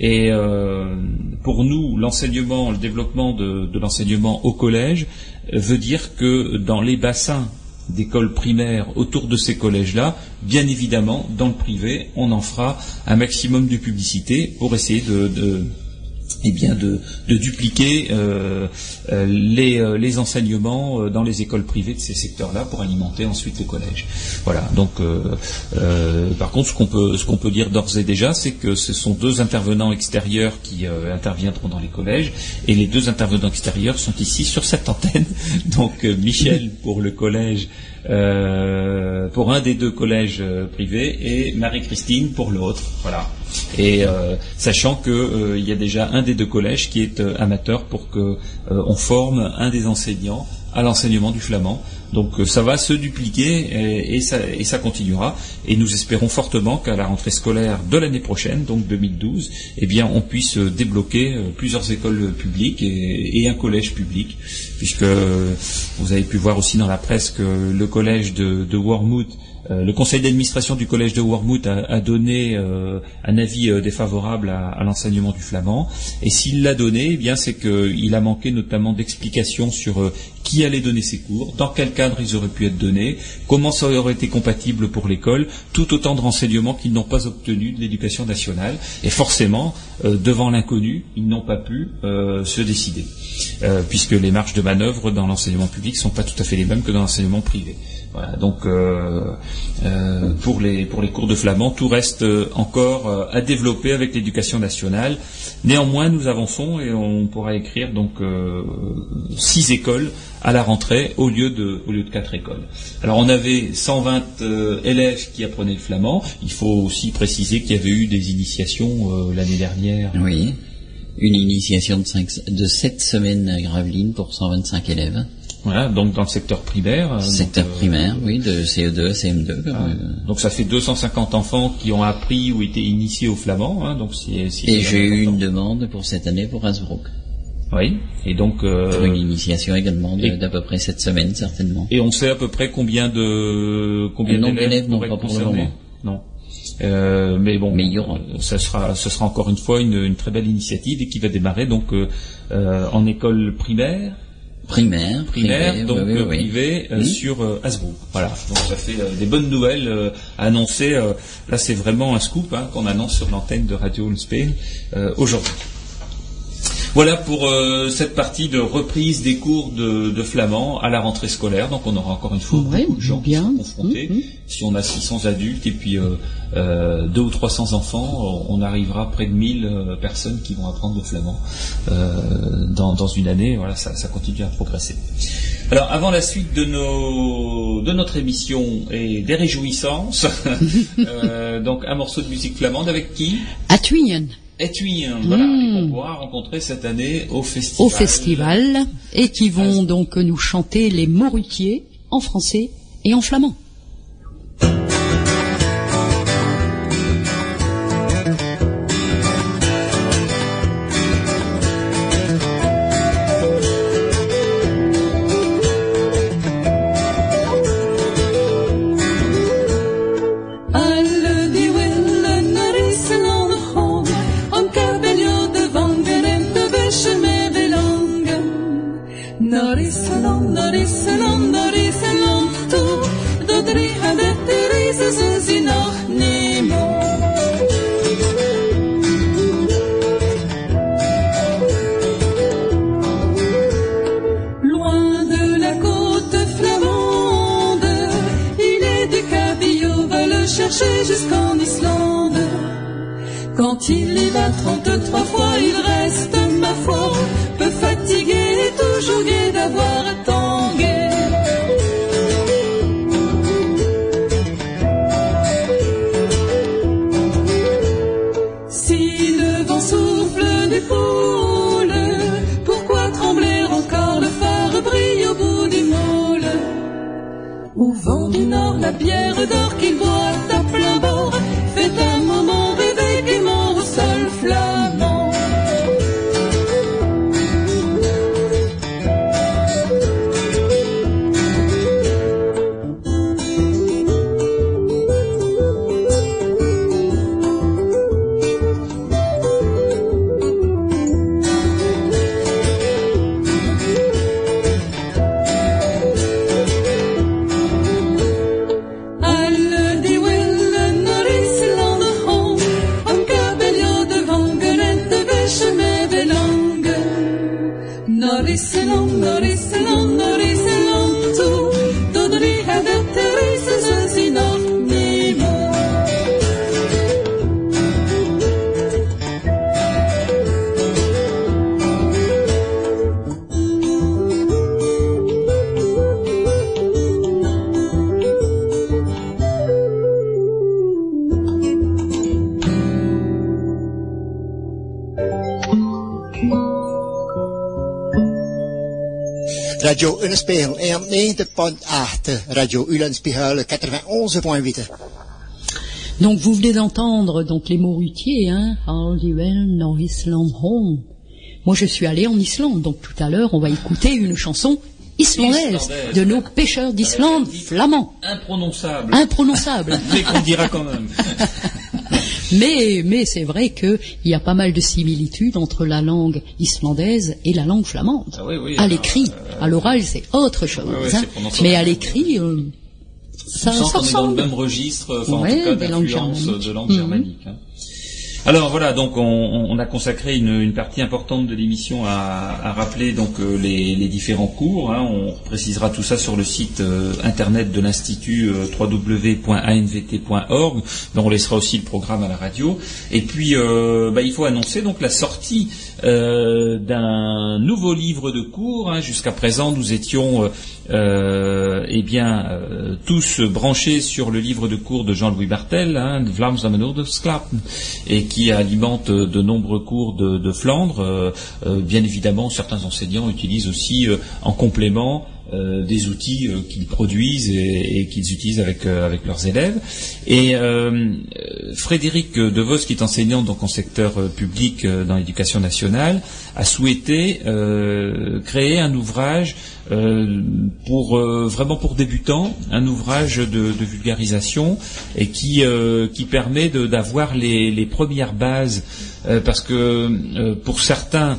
Et euh, pour nous, l'enseignement, le développement de, l'enseignement au collège euh, veut dire que dans les bassins d'écoles primaires autour de ces collèges-là, bien évidemment, dans le privé, on en fera un maximum de publicité pour essayer de eh bien de, dupliquer euh, euh, euh, les, enseignements dans les écoles privées de ces secteurs-là pour alimenter ensuite les collèges. Voilà. Donc, par contre, ce qu'on peut, ce qu'on peut dire d'ores et déjà, c'est que ce sont deux intervenants extérieurs qui interviendront dans les collèges, et les deux intervenants extérieurs sont ici sur cette antenne. Donc, Michel pour le collège euh, pour un des deux collèges euh, privés et Marie-Christine pour l'autre. Voilà. Et euh, sachant qu'il y a déjà un des deux collèges qui est amateur pour que on forme un des enseignants à l'enseignement du flamand. Donc euh, ça va se dupliquer et, ça, continuera. Et nous espérons fortement qu'à la rentrée scolaire de l'année prochaine, donc 2012, eh bien on puisse débloquer euh, plusieurs écoles publiques et, un collège public, puisque vous avez pu voir aussi dans la presse que le collège de, de euh, le conseil d'administration du collège de Wormwood a, donné euh, un avis euh, défavorable à, l'enseignement du flamand. Et s'il l'a donné, eh bien c'est qu'il a manqué notamment d'explications sur qui allait donner ces cours, dans quel cadre ils auraient pu être donnés, comment ça aurait été compatible pour l'école, tout autant de renseignements qu'ils n'ont pas obtenus de l'éducation nationale. Et forcément, devant l'inconnu, ils n'ont pas pu se décider, puisque les marges de manœuvre dans l'enseignement public ne sont pas tout à fait les mêmes que dans l'enseignement privé donc euh, euh, pour les pour les cours de flamand, tout reste euh, encore à développer avec l'éducation nationale. Néanmoins, nous avançons et on pourra écrire donc six écoles à la rentrée au lieu de au lieu de quatre écoles. Alors on avait 120 élèves qui apprenaient le flamand. Il faut aussi préciser qu'il y avait eu des initiations l'année dernière. Oui. Une initiation de, 5, de 7 semaines à Gravelines pour 125 élèves. Voilà, donc dans le secteur primaire. Euh, secteur euh, primaire, oui, de CE2 à CM2. Ah, donc ça fait 250 enfants qui ont appris ou été initiés au flamand. Hein, donc Et j'ai eu une demande pour cette année pour Hasbrook. Oui, et donc euh, pour une initiation également d'à peu près cette semaine certainement. Et on sait à peu près combien de combien d'élèves non pas pour le moment. Non. Euh, mais bon, mais ça sera, ce sera encore une fois une, une, très belle initiative et qui va démarrer donc euh, en école primaire, primaire, primaire, donc euh, privé euh, sur euh, Voilà, donc ça fait euh, des bonnes nouvelles à annoncer. là, c'est vraiment un scoop hein, qu'on annonce sur l'antenne de Radio Spain aujourd'hui. Voilà pour euh, cette partie de reprise des cours de, flamand à la rentrée scolaire. Donc on aura encore une fois beaucoup de gens bien. qui sont confrontés. Mm-hmm. Si on a 600 adultes et puis euh, euh, 2 ou 300 enfants, on arrivera près de 1000 euh, personnes qui vont apprendre le flamand dans, une année. Voilà, ça, ça continue à progresser. Alors, avant la suite de, nos, de notre émission et des réjouissances, donc un morceau de musique flamande avec qui? Atwien et puis, voilà, qu'on pourra rencontrer cette année au festival. Au festival, et qui vont donc nous chanter les Morutiers en français et en flamand. Radio Ulenspegel 91.8, Radio Ulenspegel 91.8. Donc vous venez d'entendre donc les mots routiers, hein, no Island home. Moi je suis allé en Islande, donc tout à l'heure on va écouter une chanson islandaise Islandaise. de nos pêcheurs d'Islande flamands, Imprononçable. imprononçables. Mais qu'on dira quand même. Mais, mais c'est vrai qu'il y a pas mal de similitudes entre la langue islandaise et la langue flamande. Ah oui, oui, à l'écrit, euh, à l'oral c'est autre chose. oui, hein. Mais à l'écrit, euh, ça, On ça est dans le même registre, enfin Ouais, en tout cas d'influence de langue Mhm. germanique. hein. Alors voilà, donc on, a consacré une, partie importante de l'émission à, rappeler donc euh, les, différents cours. hein. On précisera tout ça sur le site euh, internet de l'institut euh, www.anvt.org. Mais on laissera aussi le programme à la radio. Et puis euh, bah, il faut annoncer donc la sortie euh, d'un nouveau livre de cours. hein. Jusqu'à présent, nous étions euh, eh bien euh, tous branchés sur le livre de cours de Jean-Louis Bartel, hein, Vlaams de Sklapen, et qui alimente de nombreux cours de, Flandre. Euh, euh, bien évidemment, certains enseignants utilisent aussi en complément euh, des outils euh, qu'ils produisent et, qu'ils utilisent avec, euh, avec leurs élèves. Et Frédéric De Vos, qui est enseignant donc en secteur public dans l'éducation nationale, a souhaité créer un ouvrage pour vraiment pour débutants, un ouvrage de, de vulgarisation et qui qui permet d'avoir les, les premières bases parce que pour certains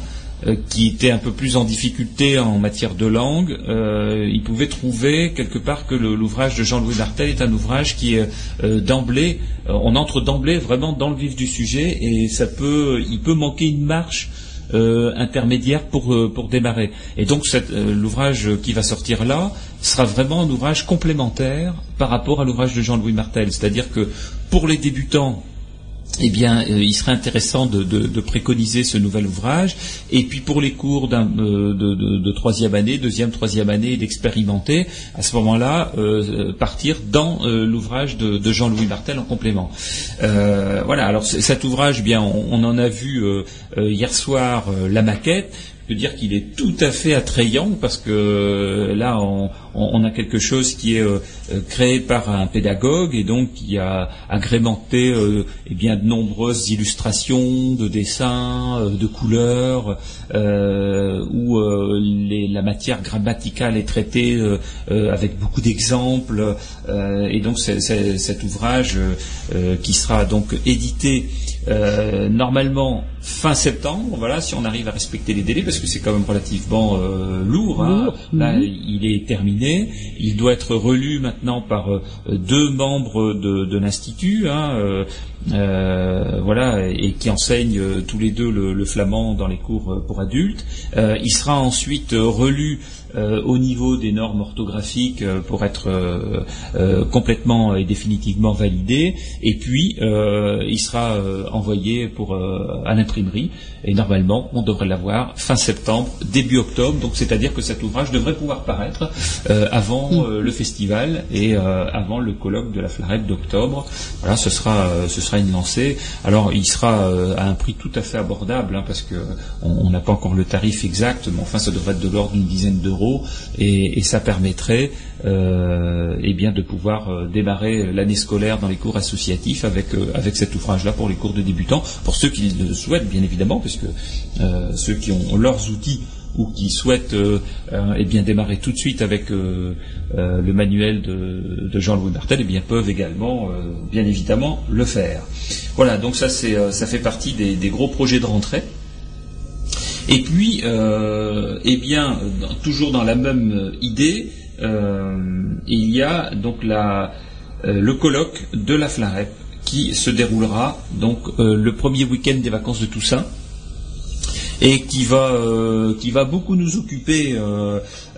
qui étaient un peu plus en difficulté en matière de langue, euh, ils pouvaient trouver quelque part que l'ouvrage de Jean-Louis Martel est un ouvrage qui euh, d'emblée, euh, on entre d'emblée vraiment dans le vif du sujet et peut, il peut manquer une marche euh, intermédiaire pour euh, pour démarrer. Et donc euh, l'ouvrage qui va sortir là sera vraiment un ouvrage complémentaire par rapport à l'ouvrage de Jean-Louis Martel. C'est-à-dire que pour les débutants eh bien, euh, il serait intéressant de, préconiser ce nouvel ouvrage. Et puis pour les cours euh, de, troisième année, deuxième, troisième année, d'expérimenter, à ce moment-là, euh, partir dans euh, l'ouvrage de, Jean-Louis Martel en complément. Voilà. Alors cet ouvrage, eh bien, on, en a vu hier soir la maquette. Je peux dire qu'il est tout à fait attrayant parce que euh, là, on, on- a quelque chose qui est euh, euh, créé par un pédagogue et donc qui a agrémenté euh, eh bien de nombreuses illustrations, de dessins, euh, de couleurs, euh, où les- la matière grammaticale est traitée avec beaucoup d'exemples. et donc c'est- cet ouvrage qui sera donc édité euh, normalement fin septembre, voilà, si on arrive à respecter les délais, parce que c'est quand même relativement euh, lourd. hein. Là, mhm. il est terminé. Il doit être relu maintenant par euh, deux membres de, de l'institut, hein, euh, euh, voilà, et qui enseignent tous les deux le, le flamand dans les cours pour adultes. Euh, il sera ensuite relu euh, au niveau des normes orthographiques euh, pour être euh, complètement et définitivement validé. Et puis, il sera envoyé pour à l'imprimerie. Et normalement, on devrait l'avoir fin septembre, début octobre. Donc, c'est-à-dire que cet ouvrage devrait pouvoir paraître avant euh, le festival et avant le colloque de la Flarette d'octobre. Voilà, ce sera ce sera une lancée. Alors, il sera à un prix tout à fait abordable hein, parce que on on n'a pas encore le tarif exact, mais enfin, ça devrait être de l'ordre d'une dizaine d'euros et, ça permettrait euh, eh de pouvoir euh, démarrer l'année scolaire dans les cours associatifs avec euh, avec cet ouvrage-là pour les cours de débutants, pour ceux qui le souhaitent bien évidemment, parce que euh, ceux qui ont leurs outils ou qui souhaitent eh démarrer tout de suite avec le manuel de, Jean-Louis Martel, eh bien peuvent également bien évidemment le faire. Voilà, donc ça c'est ça fait partie des gros projets de rentrée. Et puis, euh, eh bien, toujours dans la même euh, idée, euh, il y a donc le colloque de la Flarep qui se déroulera donc le premier week-end des vacances de Toussaint et qui va beaucoup nous occuper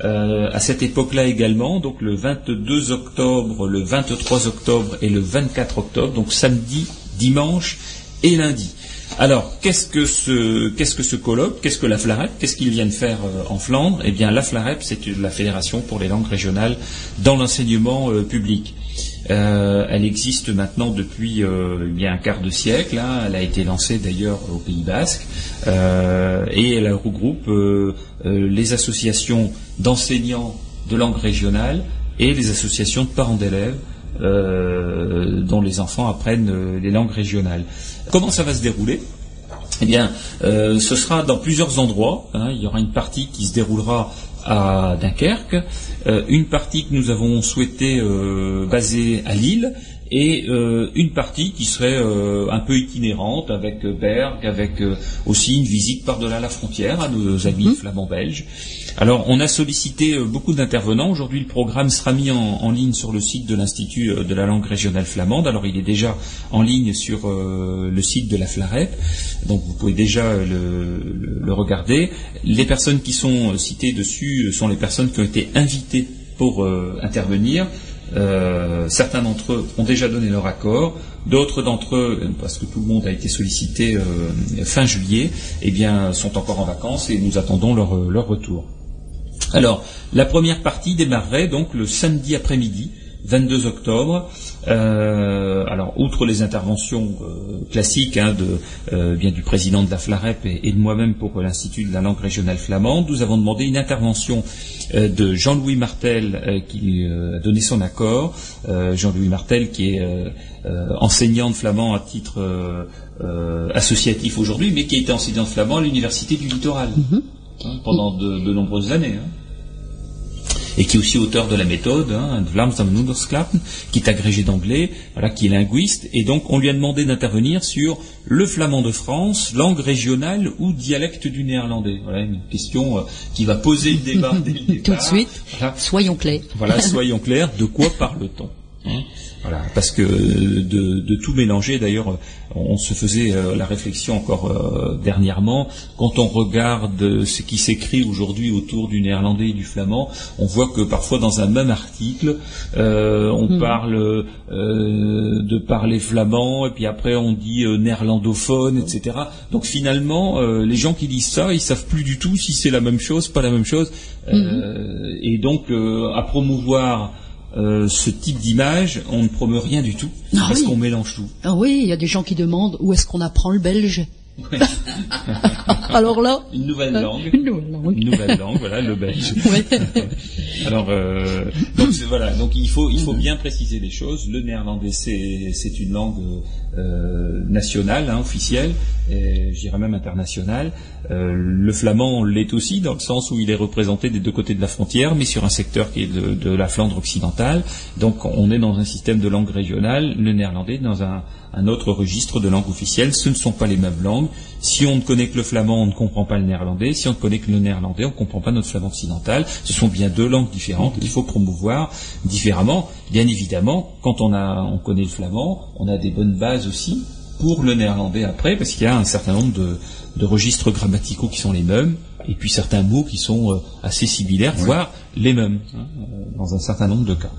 à cette époque-là également, donc le 22 octobre, le 23 octobre et le 24 octobre, donc samedi, dimanche et lundi. Alors, qu'est-ce que ce colloque? Qu'est-ce que la FLAREP? Qu'est-ce qu'ils viennent faire euh, en Flandre? Eh bien, la FLAREP, c'est la fédération pour les langues régionales dans l'enseignement euh, public. Euh, elle existe maintenant depuis euh, bien un quart de siècle. hein. Elle a été lancée d'ailleurs au Pays Basque et elle regroupe les associations d'enseignants de langue régionale et les associations de parents d'élèves dont les enfants apprennent les langues régionales. Comment ça va se dérouler? Eh bien, euh, ce sera dans plusieurs endroits. hein. Il y aura une partie qui se déroulera à Dunkerque, euh, une partie que nous avons souhaité euh, baser à Lille, et euh, une partie qui serait euh, un peu itinérante avec Berg, avec euh, aussi une visite par-delà la frontière à nos amis flamands belges. Alors, on a sollicité euh, beaucoup d'intervenants. Aujourd'hui, le programme sera mis en, ligne sur le site de l'Institut euh, de la langue régionale flamande. Alors, il est déjà en ligne sur euh, le site de la FLAREP, donc vous pouvez déjà le, regarder. Les personnes qui sont citées dessus sont les personnes qui ont été invitées pour intervenir. Certains d'entre eux ont déjà donné leur accord, d'autres d'entre eux, parce que tout le monde a été sollicité fin juillet, eh bien, sont encore en vacances et nous attendons leur retour. Alors, la première partie démarrerait donc le samedi après-midi, 22 octobre. Euh, alors, outre les interventions euh, classiques hein, de, euh, bien du président de la FLAREP et, de moi-même pour l'Institut de la langue régionale flamande, nous avons demandé une intervention de Jean-Louis Martel qui a donné son accord. Jean-Louis Martel qui est enseignant de flamand à titre associatif aujourd'hui, mais qui été enseignant de flamand à l'Université du Littoral hein, pendant de, de nombreuses années. hein. Et qui est aussi auteur de la méthode, hein, qui est agrégé d'anglais, voilà, qui est linguiste. Et donc, on lui a demandé d'intervenir sur le flamand de France, langue régionale ou dialecte du néerlandais. Voilà, une question euh, qui va poser le débat dès le Tout de suite, Voilà. soyons clairs. Voilà, soyons clairs, de quoi parle-t-on hein voilà, parce que de, de tout mélanger, d'ailleurs, on se faisait euh, la réflexion encore euh, dernièrement, quand on regarde ce qui s'écrit aujourd'hui autour du néerlandais et du flamand, on voit que parfois dans un même article, euh, on parle euh, de parler flamand, et puis après on dit euh, néerlandophone, etc. Donc finalement, euh, les gens qui disent ça, ils savent plus du tout si c'est la même chose, pas la même chose, Euh, et donc euh, à promouvoir euh, ce type d'image, on ne promeut rien du tout, Ah parce oui. qu'on mélange tout? Ah oui, il y a des gens qui demandent où est-ce qu'on apprend le belge? Alors là, Une nouvelle euh, langue. une nouvelle langue. Une nouvelle langue, voilà, le belge. Ouais. Alors, euh, donc voilà, donc il faut il faut bien préciser les choses. Le néerlandais c'est c'est une langue euh, nationale, hein, officielle, et je dirais même internationale. Euh, le flamand l'est aussi dans le sens où il est représenté des deux côtés de la frontière, mais sur un secteur qui est de, de la Flandre occidentale. Donc on est dans un système de langue régionale. Le néerlandais dans un un autre registre de langue officielle. Ce ne sont pas les mêmes langues. Si on ne connaît que le flamand, on ne comprend pas le néerlandais. Si on ne connaît que le néerlandais, on ne comprend pas notre flamand occidental. Ce sont bien deux langues différentes qu'il faut promouvoir différemment. Bien évidemment, quand on, a, on connaît le flamand, on a des bonnes bases aussi pour le néerlandais après, parce qu'il y a un certain nombre de, de registres grammaticaux qui sont les mêmes. Et puis certains mots qui sont euh, assez similaires, voire les mêmes, hein, euh, dans un certain nombre de cas.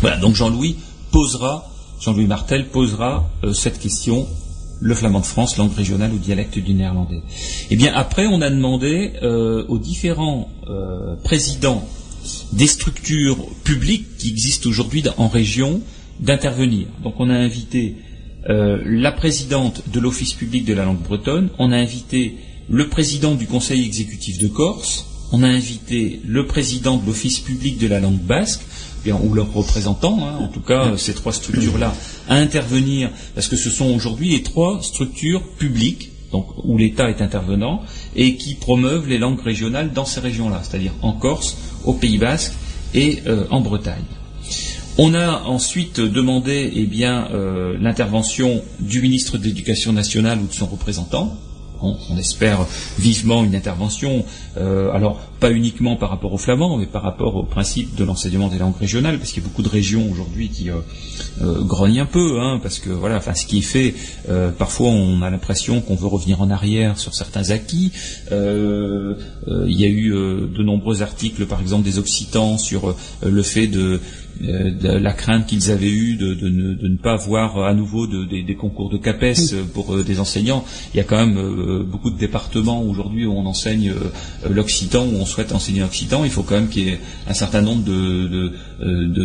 Voilà, donc Jean-Louis posera, Jean-Louis Martel posera euh, cette question le flamand de France, langue régionale ou dialecte du néerlandais. Eh bien, après, on a demandé euh, aux différents euh, présidents des structures publiques qui existent aujourd'hui en région d'intervenir. Donc, on a invité la présidente de l'Office public de la langue bretonne, on a invité le président du Conseil exécutif de Corse, on a invité le président de l'Office public de la langue basque, ou leurs représentants, hein, en tout cas ces trois structures-là, à intervenir, parce que ce sont aujourd'hui les trois structures publiques, donc où l'État est intervenant, et qui promeuvent les langues régionales dans ces régions-là, c'est-à-dire en Corse, au Pays basque et euh, en Bretagne. On a ensuite demandé eh euh, l'intervention du ministre de l'Éducation nationale ou de son représentant. On, espère vivement une intervention, euh, alors pas uniquement par rapport aux flamands, mais par rapport au principe de l'enseignement des langues régionales, parce qu'il y a beaucoup de régions aujourd'hui qui euh, euh, grognent un peu, hein, parce que voilà, enfin, ce qui est fait, parfois on a l'impression qu'on veut revenir en arrière sur certains acquis. Il y a eu de nombreux articles, par exemple des Occitans, sur le fait de de la crainte qu'ils avaient eue de, de ne, de ne pas voir à nouveau de- des- concours de CAPES euh, pour euh, des enseignants. Il y a quand même euh, beaucoup de départements aujourd'hui où on enseigne euh, l'occitan, où on souhaite enseigner l'occitan. Il faut quand même qu'il y ait un certain nombre euh,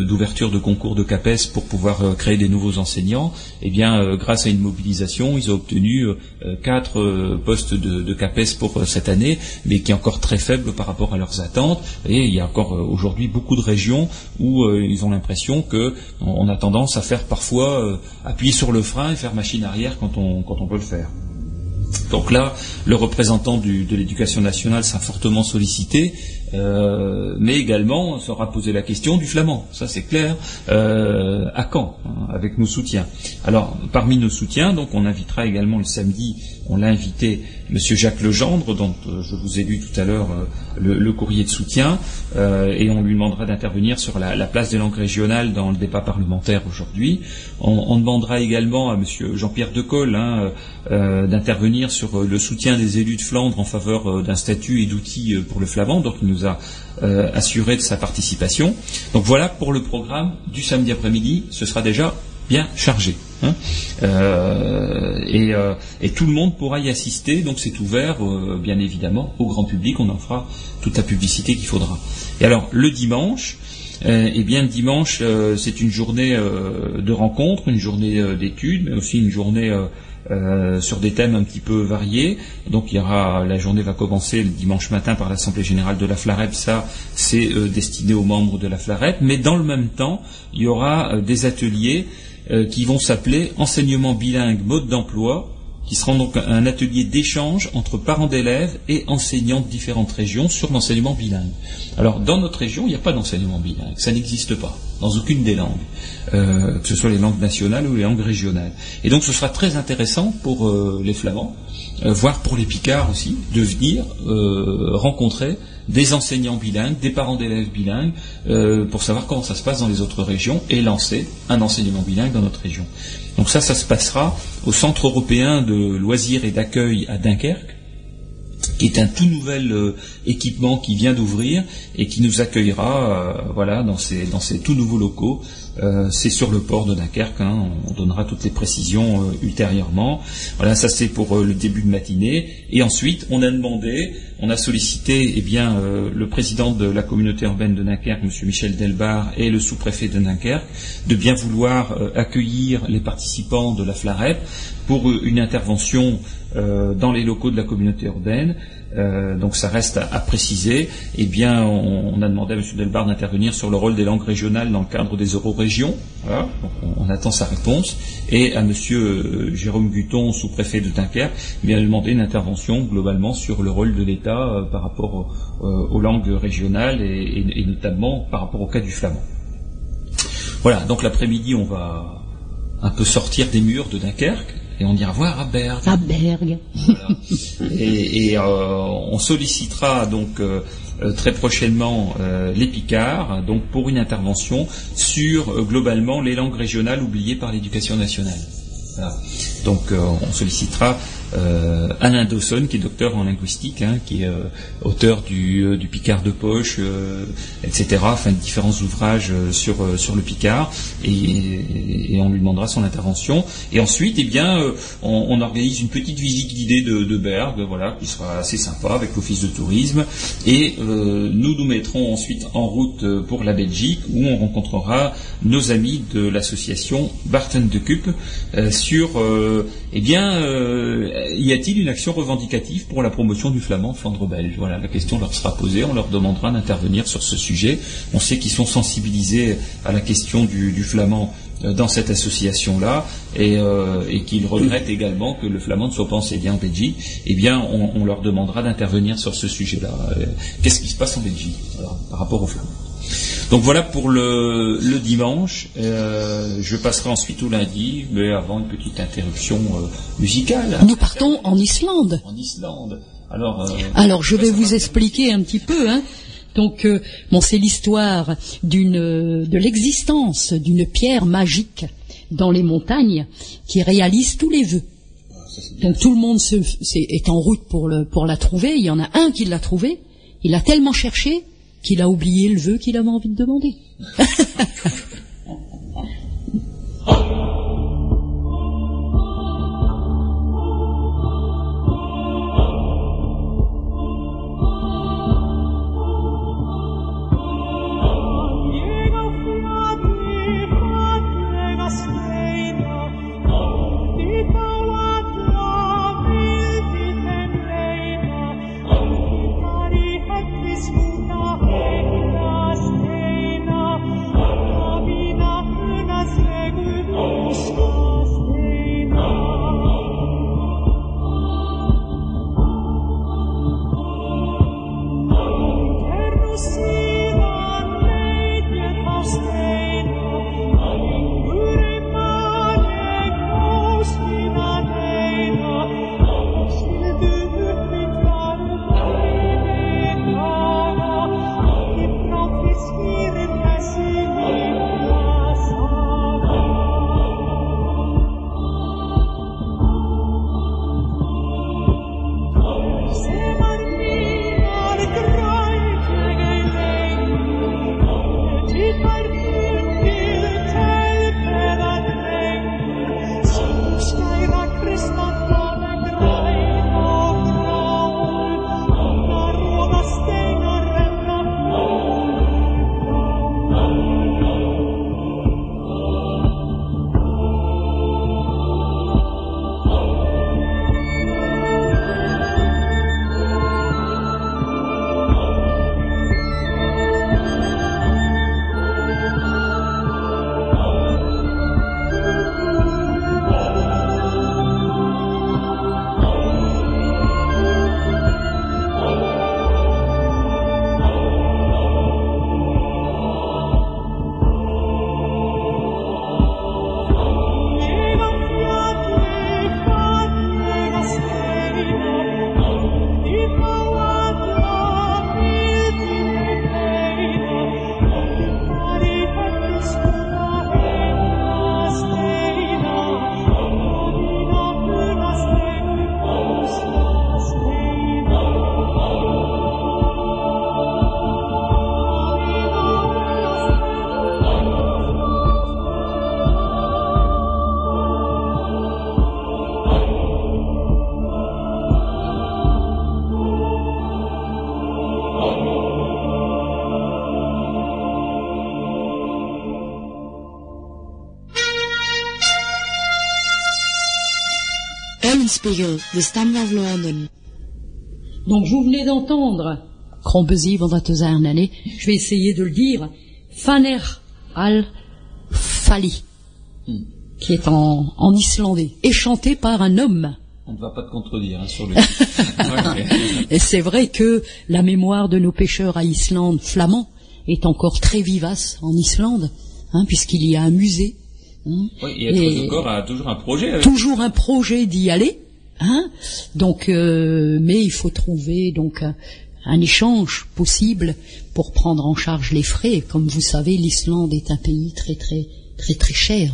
d'ouvertures de, concours de CAPES pour pouvoir euh, créer des nouveaux enseignants. Eh bien, euh, grâce à une mobilisation, ils ont obtenu euh, quatre euh, postes de, CAPES pour euh, cette année, mais qui est encore très faible par rapport à leurs attentes. Et il y a encore euh, aujourd'hui beaucoup de régions où euh, ils ont l'impression que on a tendance à faire parfois euh, appuyer sur le frein et faire machine arrière quand on, quand on peut le faire. Donc là, le représentant de l'éducation nationale sera fortement sollicité, euh, mais également sera posé la question du flamand. Ça c'est clair. Euh, à quand hein, Avec nos soutiens. Alors, parmi nos soutiens, donc on invitera également le samedi, on l'a invité, Monsieur Jacques Legendre, dont euh, je vous ai lu tout à l'heure euh, le, courrier de soutien, euh, et on lui demandera d'intervenir sur la, la place des langues régionales dans le débat parlementaire aujourd'hui. On, demandera également à Monsieur Jean-Pierre Decolle hein, d'intervenir sur le soutien des élus de Flandre en faveur d'un statut et d'outils pour le flamand. Donc il nous a assuré de sa participation. Donc voilà pour le programme du samedi après-midi. Ce sera déjà bien chargé. Hein. Euh, et, euh, et tout le monde pourra y assister, donc c'est ouvert, euh, bien évidemment, au grand public. On en fera toute la publicité qu'il faudra. Et alors, le dimanche, euh, eh bien, le dimanche, euh, c'est une journée de rencontre, une journée d'études, mais aussi une journée sur des thèmes un petit peu variés. Donc, il y aura, la journée va commencer le dimanche matin par l'Assemblée générale de la Flarep. Ça, c'est destiné aux membres de la Flarep. Mais dans le même temps, il y aura des ateliers euh, qui vont s'appeler enseignement bilingue mode d'emploi, qui sera donc un atelier d'échange entre parents d'élèves et enseignants de différentes régions sur l'enseignement bilingue. Alors, dans notre région, il n'y a pas d'enseignement bilingue, ça n'existe pas, dans aucune des langues, euh, que ce soit les langues nationales ou les langues régionales. Et donc, ce sera très intéressant pour euh, les Flamands, voire pour les Picards aussi, de venir rencontrer des enseignants bilingues, des parents d'élèves bilingues, euh, pour savoir comment ça se passe dans les autres régions et lancer un enseignement bilingue dans notre région. Donc ça, ça se passera au Centre européen de loisirs et d'accueil à Dunkerque, qui est un tout nouvel euh, équipement qui vient d'ouvrir et qui nous accueillera euh, voilà, dans, ces, dans ces tout nouveaux locaux. Euh, c'est sur le port de Dunkerque, hein, on donnera toutes les précisions euh, ultérieurement. Voilà, ça c'est pour euh, le début de matinée. Et ensuite, on a demandé, on a sollicité eh bien, euh, le président de la communauté urbaine de Dunkerque, M. Michel Delbar, et le sous-préfet de Dunkerque, de bien vouloir accueillir les participants de la FLAREP pour une intervention dans les locaux de la communauté urbaine. Euh, donc ça reste à, préciser. Eh bien, on, a demandé à M. Delbar d'intervenir sur le rôle des langues régionales dans le cadre des eurorégions. Voilà. On, attend sa réponse. Et à M. Jérôme Guton, sous-préfet de Dunkerque, eh bien, demander une intervention globalement sur le rôle de l'État euh, par rapport euh, aux langues régionales et notamment par rapport au cas du flamand. Voilà. Donc l'après-midi, on va un peu sortir des murs de Dunkerque et on ira voir à Bergue. À Bergue. Voilà. Et, et, euh, on sollicitera donc euh, euh, très prochainement euh, les Picards donc pour une intervention sur globalement les langues régionales oubliées par l'éducation nationale. Voilà. Donc on sollicitera euh, Alain Dawson, qui est docteur en linguistique, hein, qui est auteur du, du, Picard de poche, etc. Enfin, différents ouvrages sur sur le Picard, et, on lui demandera son intervention. Et ensuite, eh bien, on, organise une petite visite guidée de, de Berg, voilà, qui sera assez sympa avec l'office de tourisme, et nous nous mettrons ensuite en route pour la Belgique, où on rencontrera nos amis de l'association Barton de Cup sur, eh bien, y a-t-il une action revendicative pour la promotion du flamand Flandre belge? Voilà, la question leur sera posée, on leur demandera d'intervenir sur ce sujet. On sait qu'ils sont sensibilisés à la question du, flamand euh, dans cette association-là euh, et, qu'ils regrettent également que le flamand ne soit pas enseigné en Belgique, eh bien, on, leur demandera d'intervenir sur ce sujet-là. Euh, qu'est-ce qui se passe en Belgique par rapport au flamand? Donc voilà pour le, dimanche. Euh, je passerai ensuite au lundi, mais avant une petite interruption euh, musicale. Nous partons en Islande. En Islande. Alors, euh, Alors je vais vous expliquer un petit peu. Hein. Donc, bon, c'est l'histoire d'une de l'existence d'une pierre magique dans les montagnes qui réalise tous les vœux. Donc tout le monde est, en route pour, le, pour la trouver. Il y en a un qui l'a trouvée. Il a tellement cherché qu'il a oublié le vœu qu'il avait envie de demander. Donc vous venez d'entendre je vais essayer de le dire, Faner al Fali, qui est en, islandais, et chanté par un homme. On ne va pas te contredire hein, sur lui. et c'est vrai que la mémoire de nos pêcheurs à Islande flamands est encore très vivace en Islande, hein, puisqu'il y a un musée. Hein, oui, et, a toujours un projet. Toujours un projet d'y aller. Hein donc, euh, mais il faut trouver donc un, échange possible pour prendre en charge les frais. Comme vous savez, l'Islande est un pays très très très très cher.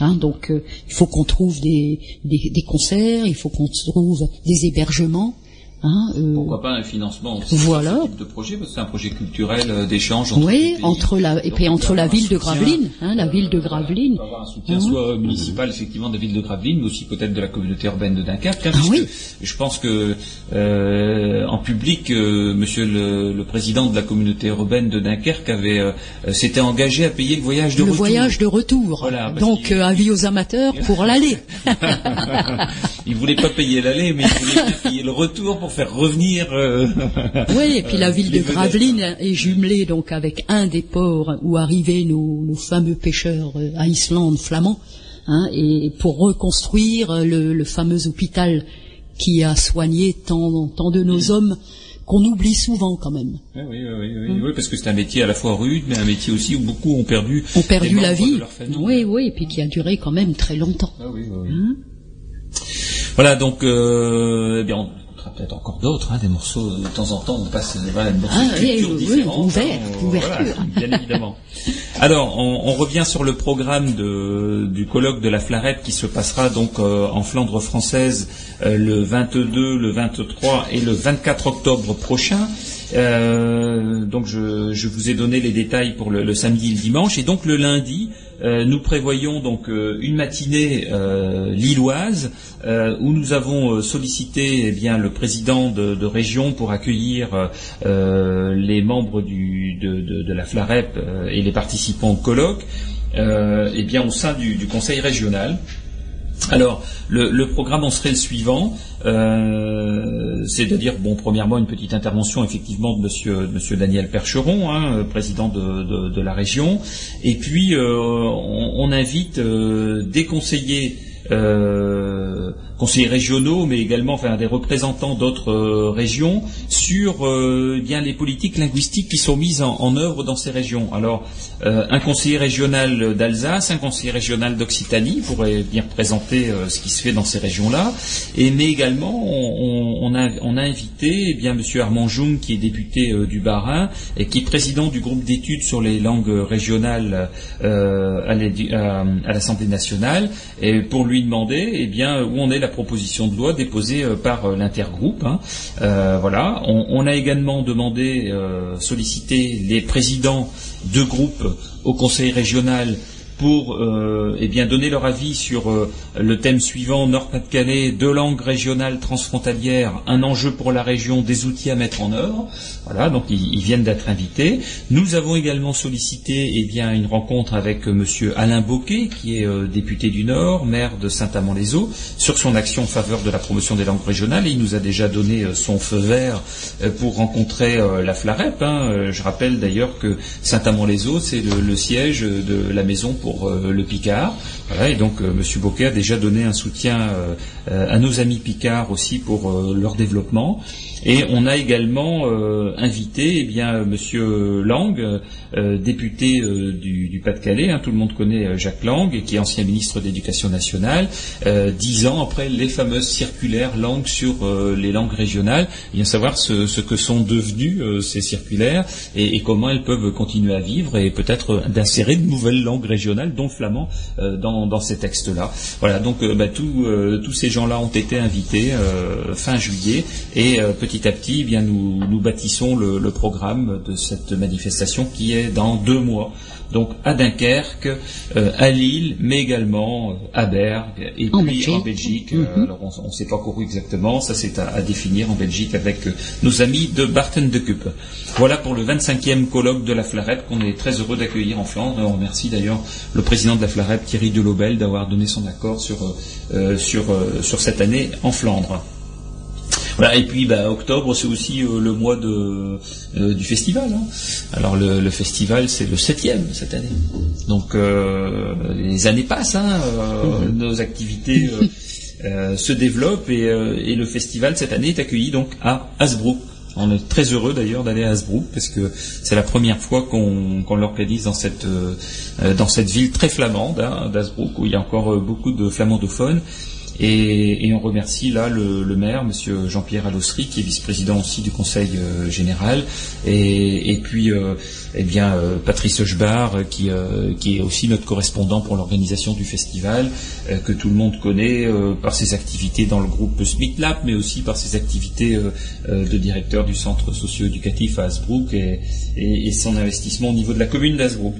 Hein, donc euh, il faut qu'on trouve des, des, des concerts, il faut qu'on trouve des hébergements. Hein, euh, Pourquoi pas un financement aussi Voilà. ce type de projet parce que c'est un projet culturel euh, d'échange entre oui, entre la et puis entre la ville de Gravelines, hein, la ville de euh, Gravelines. avoir un soutien Hein. soit municipal effectivement de la ville de Gravelines, mais aussi peut-être de la communauté urbaine de Dunkerque. hein, Ah oui. Je pense que euh, en public, euh, Monsieur le, le président de la communauté urbaine de Dunkerque avait euh, s'était engagé à payer le voyage de le retour. voyage de retour. Voilà, Donc euh, avis aux amateurs pour l'aller. il voulait pas payer l'aller, mais il voulait payer le retour pour faire revenir. euh, Oui, et puis la euh, ville de. Gravelines est jumelée donc avec un des ports où arrivaient nos, nos fameux pêcheurs euh, à Islande flamands, hein, et pour reconstruire le, le fameux hôpital qui a soigné tant, tant de nos hommes qu'on oublie souvent quand même. Oui, oui, oui, oui, parce que c'est un métier à la fois rude, mais un métier aussi où beaucoup ont perdu, Ont perdu la de vie. leur famille. Oui, oui, et puis qui a duré quand même très longtemps. Ah oui, oui, oui. Hein? Voilà, donc, euh, eh bien, on écoutera peut-être encore d'autres, hein, des morceaux de temps en temps, on passe voilà, des morceaux Ah, oui, culture oui, ouvert, hein, ouverture. voilà, bien évidemment. Alors, on, on revient sur le programme de- du colloque de la Flarette qui se passera donc euh, en Flandre française euh, le 22, le 23 et le 24 octobre prochain. Euh, donc je, vous ai donné les détails pour le, samedi et le dimanche et donc le lundi euh, nous prévoyons donc euh, une matinée lilloise où nous avons sollicité eh le président de, région pour accueillir les membres de, la FLAREP et les participants au colloque eh bien au sein du conseil régional. Alors, le, programme en serait le suivant, euh, c'est-à-dire, bon, premièrement, une petite intervention effectivement de Monsieur, Daniel Percheron, hein, euh, président de, la région, et puis euh, on, invite des conseillers. Conseillers régionaux, mais également des représentants d'autres euh, régions sur euh, bien les politiques linguistiques qui sont mises en, œuvre dans ces régions. Alors, euh, un conseiller régional d'Alsace, un conseiller régional d'Occitanie pourrait bien représenter euh, ce qui se fait dans ces régions-là, et mais également on, on a, on invité eh bien Monsieur Armand Jung, qui est député du Bas-Rhin et qui est président du groupe d'études sur les langues régionales à l'Assemblée nationale, et pour lui demander eh bien où en est la proposition de loi déposée euh, par euh, l'intergroupe. hein. Euh, voilà. On, a également demandé, sollicité les présidents de groupes au Conseil régional pour euh, eh bien donner leur avis sur euh, le thème suivant Nord-Pas-de-Calais, deux langues régionales transfrontalières, un enjeu pour la région, des outils à mettre en œuvre. Voilà, donc ils, viennent d'être invités. Nous avons également sollicité eh bien une rencontre avec euh, Monsieur Alain Boquet, qui est député du Nord, maire de Saint-Amand-les-Eaux, sur son action en faveur de la promotion des langues régionales. Il nous a déjà donné son feu vert pour rencontrer la FLAREP. hein. Je rappelle d'ailleurs que Saint-Amand-les-Eaux, c'est le, le siège de la maison pour euh, le Picard. Et donc euh, Monsieur Boquet a déjà donné un soutien euh, à nos amis Picard aussi pour leur développement. Et on a également euh, invité eh bien Monsieur Lang, euh, député euh, du, Pas-de-Calais. hein, tout le monde connaît euh, Jacques Lang, qui est ancien ministre d'Éducation nationale. euh, dix ans après les fameuses circulaires Lang sur euh, les langues régionales, eh bien savoir ce, que sont devenues euh, ces circulaires et, comment elles peuvent continuer à vivre et peut-être d'insérer de nouvelles langues régionales, dont flamand, euh, dans, ces textes-là. Voilà, donc euh, bah, euh, tous ces gens-là ont été invités euh, fin juillet et euh, petit à petit, eh bien nous, nous bâtissons le, le programme de cette manifestation qui est dans deux mois. Donc à Dunkerque, euh, à Lille, mais également euh, à Bergue et En puis Belgique. en Belgique. Euh, alors on ne sait pas encore où exactement, ça c'est à, à définir en Belgique avec nos amis de Barton de Cup. Voilà pour le 25e colloque de la Flarette qu'on est très heureux d'accueillir en Flandre. On remercie d'ailleurs le président de la Flarette, Thierry Delobel, d'avoir donné son accord sur, euh, sur, euh, sur cette année en Flandre. Voilà, et puis bah, octobre, c'est aussi euh, le mois de, euh, du festival. hein. Alors le, le festival, c'est le septième cette année. Donc euh, les années passent, hein, euh, nos activités euh, euh, se développent et, euh, et le festival cette année est accueilli donc à Hasbrook. On est très heureux d'ailleurs d'aller à Hasbrook parce que c'est la première fois qu'on qu'on l'organise dans cette dans cette ville très flamande hein, d'Hasbrook où il y a encore beaucoup de flamandophones. Et, on remercie là le, maire, Monsieur Jean-Pierre Allossery, qui est vice-président aussi du Conseil euh, général, et, puis euh, eh bien euh, Patrice Hochbar, qui, qui est aussi notre correspondant pour l'organisation du festival, que tout le monde connaît par ses activités dans le groupe SMITLAB, mais aussi par ses activités de directeur du centre socio-éducatif à Hasbrook et, son investissement au niveau de la commune d'Hasbrook.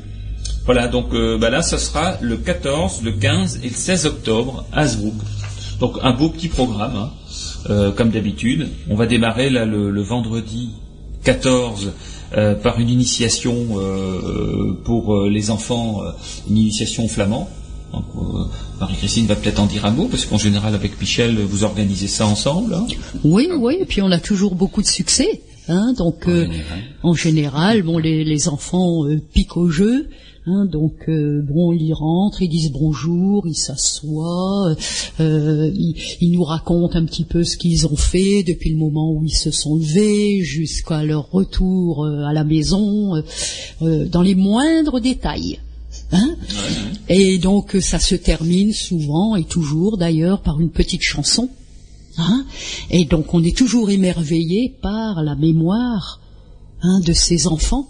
Voilà, donc bah là, ce sera le 14, le 15 et le 16 octobre à Hasbrook. Donc un beau petit programme, hein, euh, comme d'habitude. On va démarrer là le, vendredi 14 euh, par une initiation euh, pour les enfants, une initiation flamand. Marie-Christine va peut-être en dire un mot, parce qu'en général, avec Michel, vous organisez ça ensemble. Hein. oui, oui, et puis on a toujours beaucoup de succès. Hein, donc, en général, bon, les, les enfants piquent au jeu. Hein, donc euh, bon, ils rentrent, ils disent bonjour, ils s'assoient, euh, ils, nous racontent un petit peu ce qu'ils ont fait depuis le moment où ils se sont levés jusqu'à leur retour euh, à la maison, dans les moindres détails. Hein et donc ça se termine souvent et toujours d'ailleurs par une petite chanson. Hein et donc on est toujours émerveillé par la mémoire hein, de ces enfants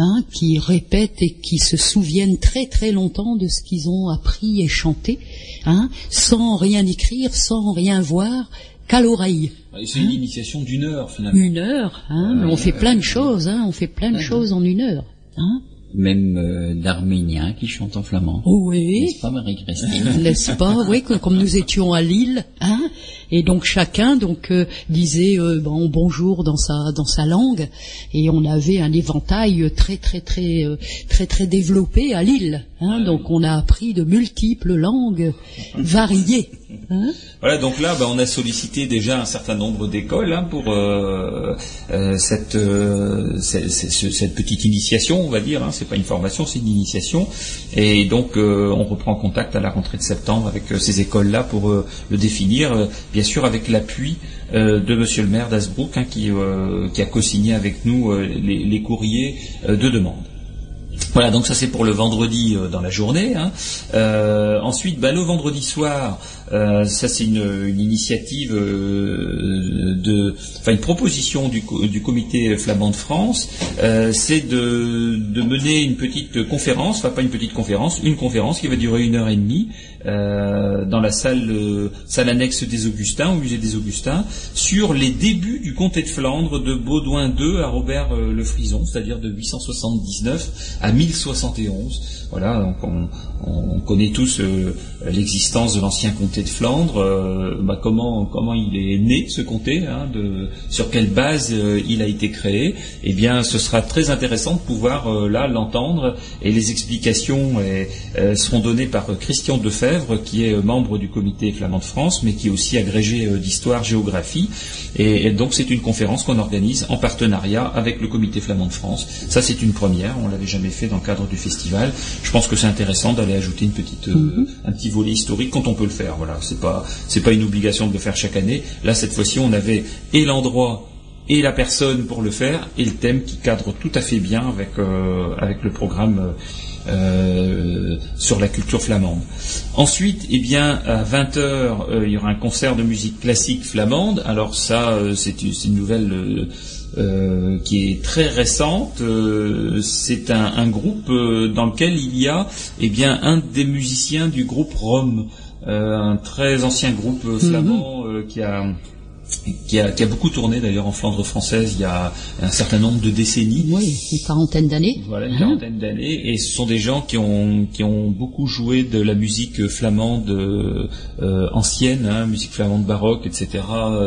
Hein, qui répètent et qui se souviennent très très longtemps de ce qu'ils ont appris et chanté, hein, sans rien écrire, sans rien voir, qu'à l'oreille. C'est une initiation d'une heure finalement. Une heure, hein, mais on fait plein de choses, hein, on fait plein de choses en une heure. Hein même euh, d'Arméniens qui chantent en flamand. Oui. N'est-ce pas, Marie-Christine N'est-ce pas Oui, comme nous étions à Lille, hein et donc chacun donc euh, disait euh, bon, bonjour dans sa dans sa langue, et on avait un éventail très très très très très, développé à Lille. Hein, donc on a appris de multiples langues variées. Hein voilà, donc là, ben, on a sollicité déjà un certain nombre d'écoles hein, pour euh, euh, cette, euh, cette, petite initiation, on va dire. Hein, c'est pas une formation, c'est une initiation. Et donc, on reprend contact à la rentrée de septembre avec ces écoles-là pour le définir, bien sûr avec l'appui de Monsieur le maire d'Asbrook, hein, qui, a co-signé avec nous les, courriers de demande. Voilà, donc ça c'est pour le vendredi euh, dans la journée. Hein. Euh, ensuite, bah, le vendredi soir, euh, ça c'est une, initiative de, enfin une proposition du, comité flamand de France, c'est de, de, mener une petite conférence, enfin pas une petite conférence, une conférence qui va durer une heure et demie dans la salle, salle annexe des Augustins, au musée des Augustins, sur les débuts du comté de Flandre de Baudouin II à Robert le Frison, c'est-à-dire de 879 à 1071. Voilà, on connaît tous euh, l'existence de l'ancien comté de Flandre. Euh, bah, comment il est né ce comté hein, Sur quelle base euh, il a été créé? Eh bien, ce sera très intéressant de pouvoir là l'entendre et les explications seront données par Christian Defebvre, qui est membre du comité flamand de France, mais qui est aussi agrégé d'histoire-géographie. Et, et, donc c'est une conférence qu'on organise en partenariat avec le comité flamand de France. Ça c'est une première, on l'avait jamais fait dans le cadre du festival. Je pense que c'est intéressant ajouter une petite, euh, mhm. un petit volet historique quand on peut le faire. Voilà, c'est pas, c'est pas une obligation de le faire chaque année. Là, cette fois-ci, on avait et l'endroit et la personne pour le faire et le thème qui cadre tout à fait bien avec, euh, avec le programme. Euh, sur la culture flamande. Ensuite, eh bien, à 20h, il y aura un concert de musique classique flamande. Alors ça, c'est une nouvelle euh, qui est très récente. Euh, c'est un, groupe euh, dans lequel il y a eh bien, un des musiciens du groupe Rome, un très ancien groupe flamand qui a qui a, beaucoup tourné d'ailleurs en Flandre française il y a un certain nombre de décennies. Oui, une quarantaine d'années. Voilà, une quarantaine d'années. Et ce sont des gens qui ont, qui ont beaucoup joué de la musique flamande euh, ancienne, hein, musique flamande baroque, etc.,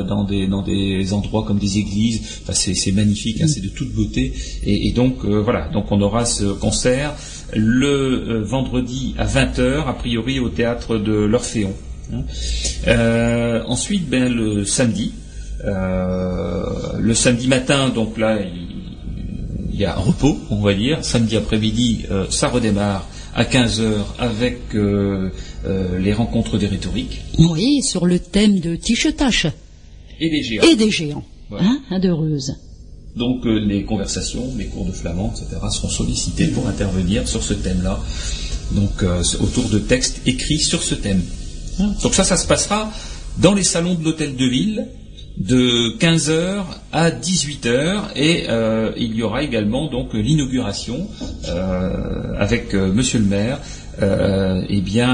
dans des, dans des endroits comme des églises. Enfin, c'est magnifique, hein, c'est de toute beauté. Et, donc, euh, voilà, donc on aura ce concert le euh, vendredi à 20h, a priori au théâtre de l'Orphéon. Hein. Euh, ensuite, ben, le samedi, euh, le samedi matin, donc là, il, y a un repos, on va dire. Samedi après-midi, euh, ça redémarre à 15h avec les rencontres des rhétoriques. Oui, sur le thème de Tichetache. Et des géants. Et des géants. Hein, Donc les conversations, les cours de flamand, etc. seront sollicités pour intervenir sur ce thème-là. Donc autour de textes écrits sur ce thème. Donc ça, ça se passera dans les salons de l'hôtel de ville de 15h à 18h et euh, il y aura également donc l'inauguration euh, avec euh, monsieur le maire euh, et bien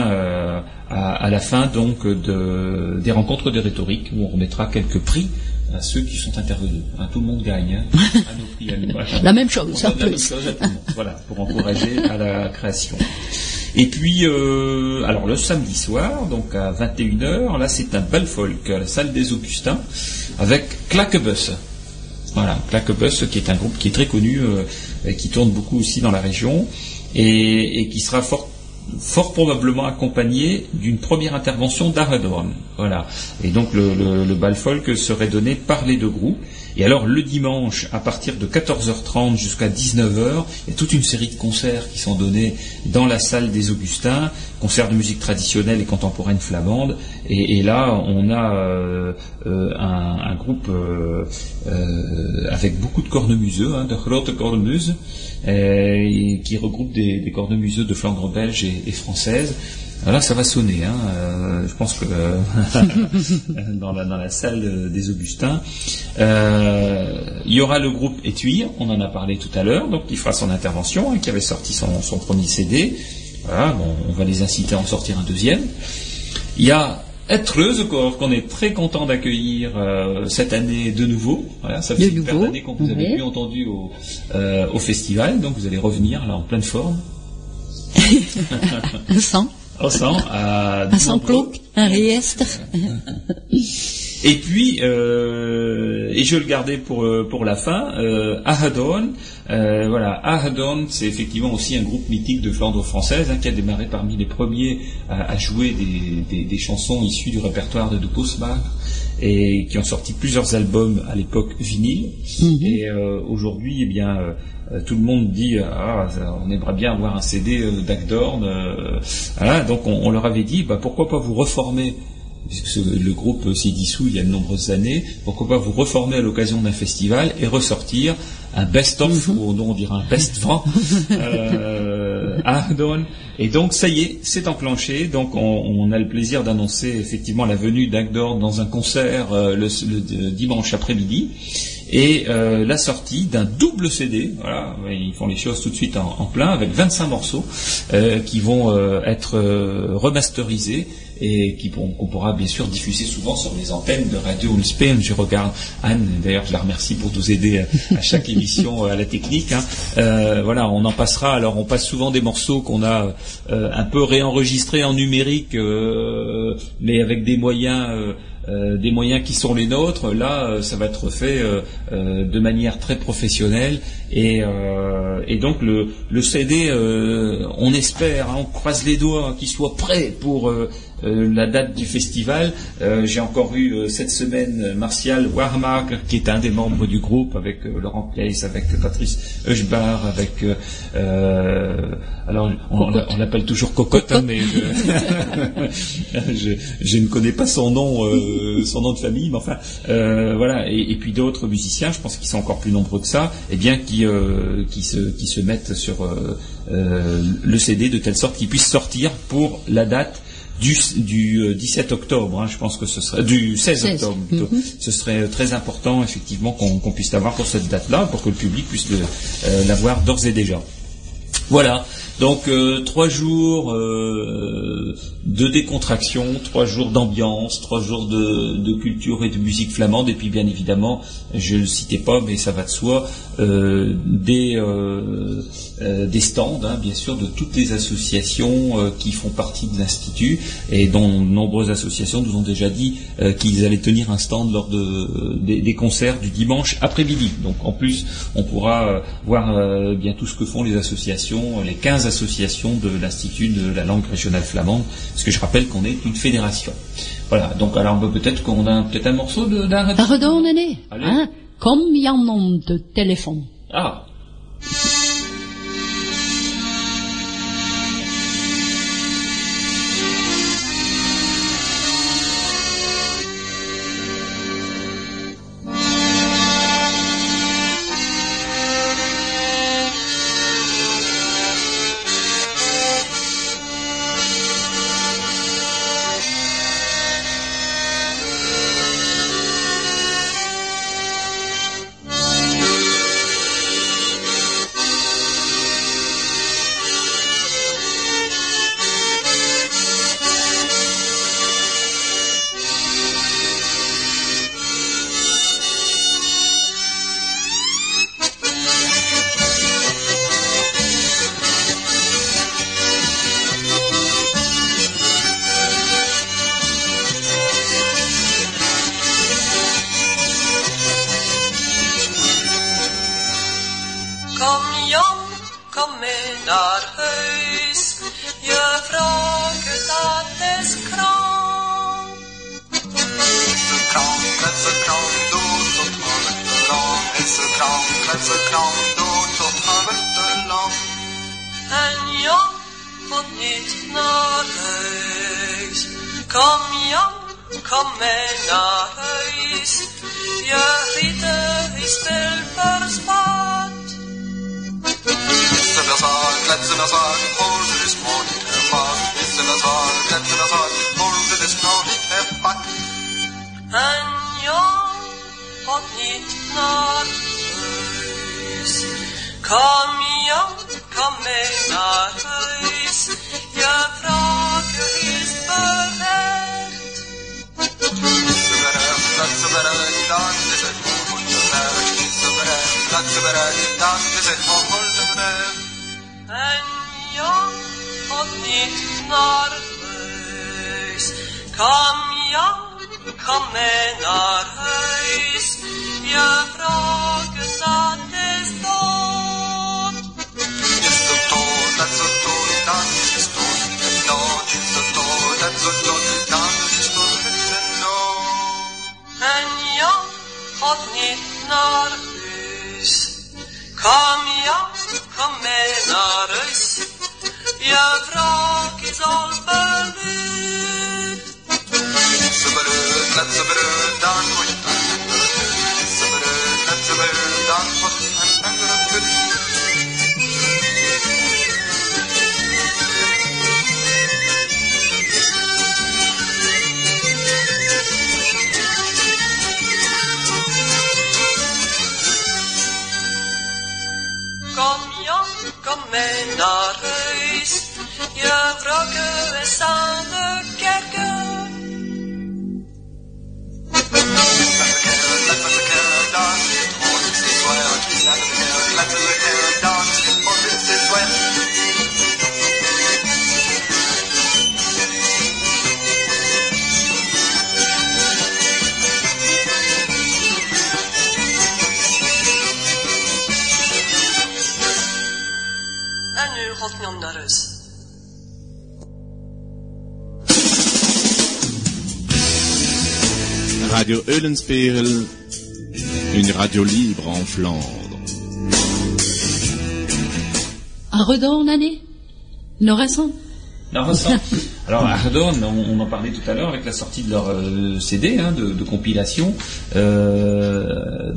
à, à la fin donc de, des rencontres de rhétorique où on remettra quelques prix à ceux qui sont intervenus. Hein, tout le monde gagne. Hein, à nos prix, à nous. Voilà. La même chose, ça peut. Voilà, pour encourager à la création. Et puis, euh, alors le samedi soir, donc à 21h, là c'est un bal folk à la salle des Augustins avec Claquebus. Voilà, Claquebus qui est un groupe qui est très connu, euh, qui tourne beaucoup aussi dans la région et, et qui sera fort fort probablement accompagné d'une première intervention d'Aradorn. Voilà. Et donc le, le, le bal folk serait donné par les deux groupes. Et alors le dimanche, à partir de 14h30 jusqu'à 19h, il y a toute une série de concerts qui sont donnés dans la salle des Augustins, concerts de musique traditionnelle et contemporaine flamande. Et, là, on a euh, euh, un, groupe euh, euh, avec beaucoup de cornemuseux, hein, de grote cornemuse, euh, qui regroupe des, cornemuseux de Flandre belge et française. Alors là, ça va sonner. Hein, euh, je pense que euh, dans, la, dans la salle euh, des Augustins, euh, il y aura le groupe Étui. On en a parlé tout à l'heure, donc qui fera son intervention, hein, qui avait sorti son, son premier CD. Voilà, bon, on va les inciter à en sortir un deuxième. Il y a Etreuse qu'on est très content d'accueillir cette année de nouveau. Voilà, ça fait une d'années qu'on vous avait plus entendu au, au festival, donc vous allez revenir là en pleine forme. Un à un sang cloque, un riestre. Et puis, euh, et je le gardais pour euh, pour la fin, euh, Ahadon. Euh, voilà, Ahadon, c'est effectivement aussi un groupe mythique de Flandre française hein, qui a démarré parmi les premiers à, à jouer des, des, des chansons issues du répertoire de De Postbach et qui ont sorti plusieurs albums à l'époque vinyle. Et euh, aujourd'hui, eh bien. euh, euh, tout le monde dit ah on aimerait bien avoir un CD euh, d'Agdorn voilà donc on, on leur avait dit bah pourquoi pas vous reformer puisque le groupe s'est dissous il y a de nombreuses années, pourquoi pas vous reformer à l'occasion d'un festival et ressortir un best-of, ou non on dirait un best-vent, euh, à Ardon. Et donc ça y est, c'est enclenché, donc on, on a le plaisir d'annoncer effectivement la venue d'Agdorn dans un concert euh, le, le dimanche après-midi. Et euh, la sortie d'un double CD. Voilà, ils font les choses tout de suite en, en plein avec 25 morceaux euh, qui vont euh, être euh, remasterisés et qui qu'on pourra bien sûr diffuser souvent sur les antennes de Radio Spain. Je regarde Anne, d'ailleurs je la remercie pour nous aider à, chaque émission euh, à la technique. hein. Euh, voilà, on en passera. Alors on passe souvent des morceaux qu'on a euh, un peu réenregistrés en numérique, euh, mais avec des moyens. euh, euh, des moyens qui sont les nôtres. Là, euh, ça va être fait euh, de manière très professionnelle et, et donc le, le CD, on espère, hein, on croise les doigts qu'il soit prêt pour euh, la date du festival. Euh, J'ai encore eu euh, cette semaine Martial Warmark, qui est un des membres du groupe, avec Laurent Place, avec Patrice Euchbar, avec alors on, on l'appelle toujours Cocotte, hein, mais je, je, je ne connais pas son nom, euh, son nom de famille, mais enfin euh, voilà. Et, et puis d'autres musiciens, je pense qu'ils sont encore plus nombreux que ça, et bien qui euh, qui se qui se mettent sur le CD de telle sorte qu'ils puissent sortir pour la date du, du euh, 17 octobre, hein, je pense que ce serait du 16 16, octobre plutôt. Ce serait euh, très important effectivement qu'on qu'on puisse l'avoir pour cette date-là, pour que le public puisse euh, l'avoir d'ores et déjà. Voilà. Donc euh, trois jours euh, de décontraction, trois jours d'ambiance, trois jours de, culture et de musique flamande, et puis bien évidemment, je ne le citais pas, mais ça va de soi, euh, des, stands, hein, bien sûr, de toutes les associations qui font partie de l'Institut, et dont nombreuses associations nous ont déjà dit qu'ils allaient tenir un stand lors de, des, concerts du dimanche après-midi. Donc en plus, on pourra voir bien tout ce que font les associations, les 15 associations de l'Institut de la langue régionale flamande, parce que je rappelle qu'on est une fédération. Voilà, donc alors peut-être qu'on a peut-être un morceau de- d'un... Allez. Hein? Comme il y en a de téléphone. Ah Une radio libre en Flandre. Un redorn année Noresson. Alors, Ardon, on, on en parlait tout à l'heure avec la sortie de leur euh, CD hein, de, de compilation, euh,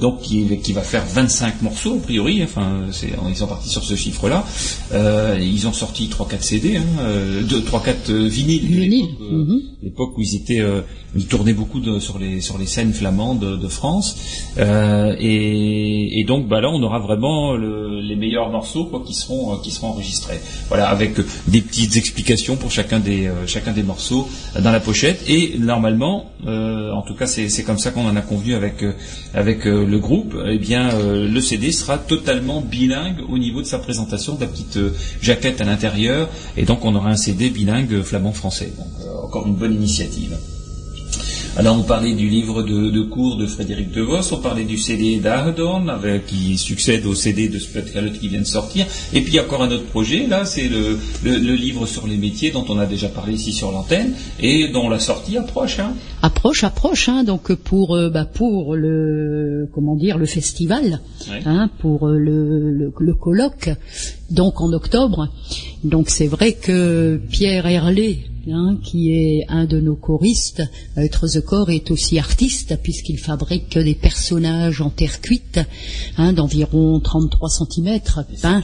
donc qui, qui va faire 25 morceaux a priori. Enfin, c'est, ils sont partis sur ce chiffre-là. Euh, ils ont sorti 3-4 CD, hein, euh, 2, 3-4 euh, vinyles. Vinyles, L'époque, euh, mhm. l'époque où ils étaient, euh, ils tournaient beaucoup de- sur les sur les scènes flamandes de, France. Euh, et, et donc, bah là, on aura vraiment le- les meilleurs morceaux quoi, qui seront euh, qui seront enregistrés. Voilà, avec euh, des petites explications pour chacun des euh, chacun des morceaux euh, dans la pochette. Et normalement, euh, en tout cas, c'est c'est comme ça qu'on en a convenu avec euh, avec euh, le groupe. Eh bien, euh, le CD sera totalement bilingue au niveau de sa présentation, de la petite euh, jaquette à l'intérieur, et donc on aura un CD bilingue euh, flamand-français. Donc encore une bonne initiative. Alors on parlait du livre de, de cours de Frédéric DeVos, on parlait du CD avec qui succède au CD de Sputcalot qui vient de sortir. Et puis il y a encore un autre projet, là c'est le, le- le livre sur les métiers dont on a déjà parlé ici sur l'antenne et dont la sortie approche. Hein. approche, approche, hein, donc pour euh, bah, pour le comment dire le festival, Ouais. hein, pour euh, le, le, le colloque, donc en octobre. Donc c'est vrai que Pierre Herlé, hein, qui est un de nos choristes, euh, The Corps est aussi artiste puisqu'il fabrique des personnages en terre cuite, hein, d'environ 33 cm, peints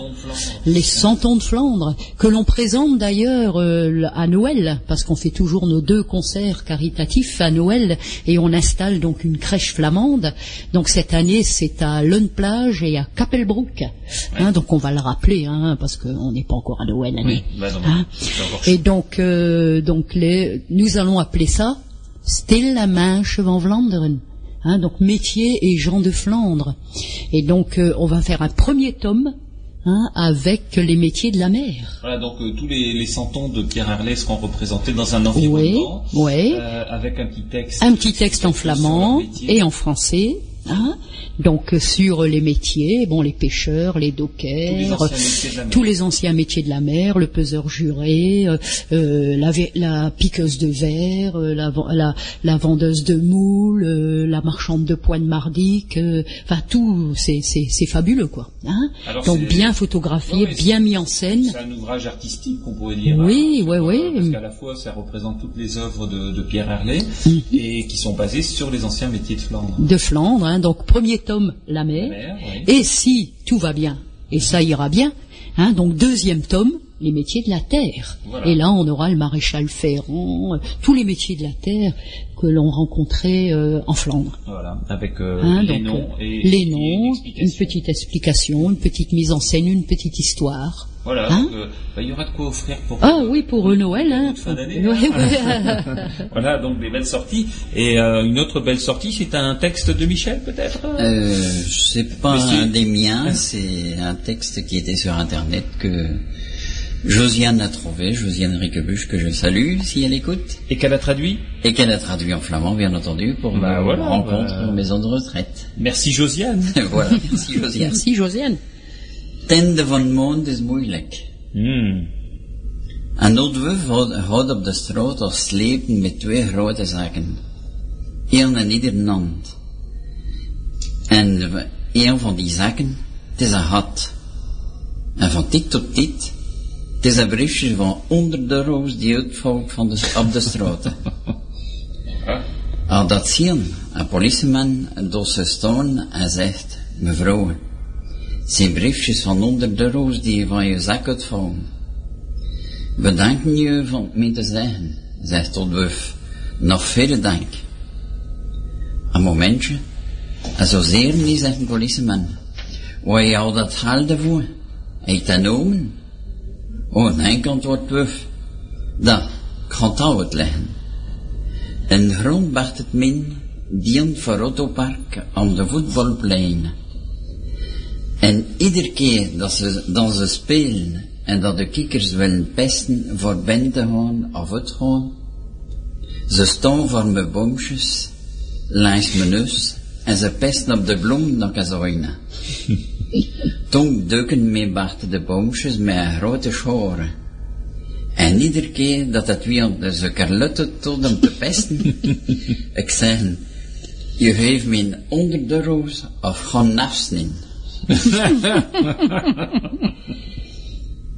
les Santons de Flandre, que l'on présente d'ailleurs euh, à Noël, parce qu'on fait toujours nos deux concerts caritatifs à Noël, et on installe donc une crèche flamande. Donc cette année, c'est à Plage et à Kapelbroek. Hein, donc on va le rappeler, hein, parce qu'on n'est pas encore à Noël. année. Bah non, Hein encore et donc, euh, donc les, nous allons appeler ça Stille Manche van Vlaanderen. Hein, donc métier et gens de Flandre. Et donc euh, on va faire un premier tome hein, avec les métiers de la mer. Voilà, donc euh, tous les, les santons de Pierre Herlé seront représentés dans un environnement oui. euh, avec un petit texte. Un petit texte en flamand et en français. Hein Donc euh, sur les métiers, bon les pêcheurs, les dockers, tous les anciens métiers de la mer, le peseur juré, euh, euh, la, piqueuse de verre, euh, la, ven- la- la vendeuse de moules, euh, la marchande de poids de mardique, euh, enfin tout, c'est fabuleux quoi. Hein Alors, Donc bien photographié, Ouais, bien mis en scène. C'est un ouvrage artistique qu'on pourrait dire. Oui, hein, parce que, ouais. Parce qu'à la fois, ça représente toutes les œuvres de, de Pierre Herlé Mhm. et qui sont basées sur les anciens métiers de Flandre. de Flandre. hein. Donc premier tome, la mer. La mer, oui. Et si tout va bien, et ça ira bien, hein, donc deuxième tome, les métiers de la terre. Voilà. Et là, on aura le maréchal Ferrand, euh, tous les métiers de la terre que l'on rencontrait euh, en Flandre. Voilà, avec euh, Hein, les donc, noms et, les et noms, explication. une petite explication, une petite mise en scène, une petite histoire. Voilà, Hein donc, euh, bah, il y aura de quoi offrir pour. Ah oui, pour euh, Noël. Hein. Fin d'année. Hein. voilà, donc des belles sorties. Et euh, une autre belle sortie, c'est un texte de Michel, peut-être? Euh, c'est pas un des miens, c'est un texte qui était sur Internet que Josiane a trouvé, Josiane Riquebuche, que je salue si elle écoute, Et qu'elle a traduit? Et qu'elle a traduit en flamand, bien entendu, pour Bah ma voilà, rencontre bah. en maison de retraite. Merci Josiane. voilà, merci Josiane. Merci Josiane. Tende van mond is moeilijk. Hmm. Een oudwuf had, had op de straat als slepen met twee grote zakken. Eén in ieder hand. En de- een van die zakken, het is een hat. En van dit tot dit, het is een briefje van 100 euro's die uitvalt van de, op de straat. Als dat zien, een politieman door ze staan en zegt, mevrouw, zijn briefjes van 100 euro's die van je zak uitvallen. Bedanken je van mij te zeggen, zegt tot wuf. Nog veel dank. Een momentje. En zozeer niet, zegt een politieman. Waar je al dat geld voor? Heeft dat? Oh, nee, antwoordt wuf. Dat, ik ga het al uitleggen. Een grond het min, dient voor Autopark aan de voetbalplein. En iedere keer dat ze, dat ze spelen en dat de kikkers willen pesten voor binnen te gaan of uit gaan, ze staan voor mijn boomjes langs mijn neus en ze pesten op de bloemen dat ik zoine. Toen duiken mijn Bart de boomjes met een grote schoren. En iedere keer dat het weer ze karlutte tot om te pesten, ik zeg, je geeft me een 100 euro's of gewoon afsnijden.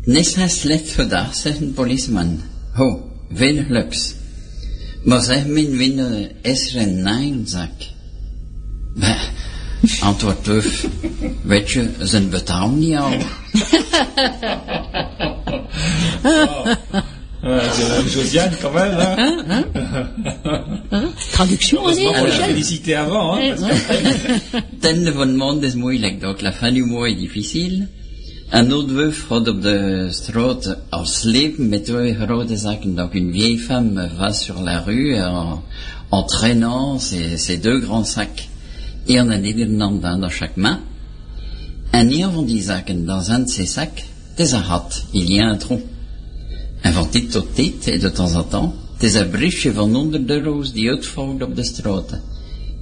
Niks is slecht vandaag, zegt een politieman. Ho, veel geluks. Maar zeg mijn winnen, is er een naaimzak? Bah, antwoordt Wuf, weet je, zijn betaal niet al. Ouais, Josiane quand même. Hein Hein Traduction, allez, Heureusement qu'on l'a félicité avant. Hein, Ouais, parce que- Tende van mond is moeilijk, donc la fin du mois est difficile. Een autre veuf had op de straat als leven met twee grote zakken. Donc une vieille femme va sur la rue en, en traînant ses, ses deux grands sacs. Et on a des hand dans chaque main. En een van die zakken, dans un de ces sacs, is een. Il y a un trou. En van dit tot dit, et de temps en temps, een briefje van 100 euro's die uitvalt op de straat.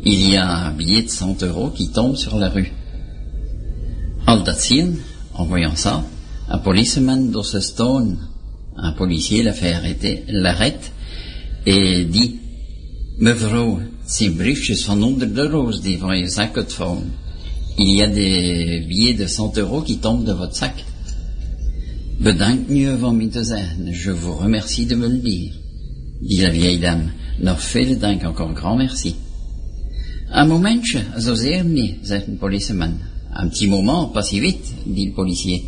Il y a un billet de 100 euros qui tombe sur la rue. Al dat zien, en voyant ça, un policeman dans ce stone, un policier l'a fait arrêter, l'arrête et dit, mevrouw, ces briefjes van 100 euro's die van je zak uitvallen. Il y a des billets de 100 euros qui tombent de votre sac. Bedankt nu van mij je vous remercie de me le dire, dit la vieille dame. Nog veel dank, encore grand merci. Un momentje, zozeer niet, zegt een politieman. Un petit moment, pas si vite, dit le policier.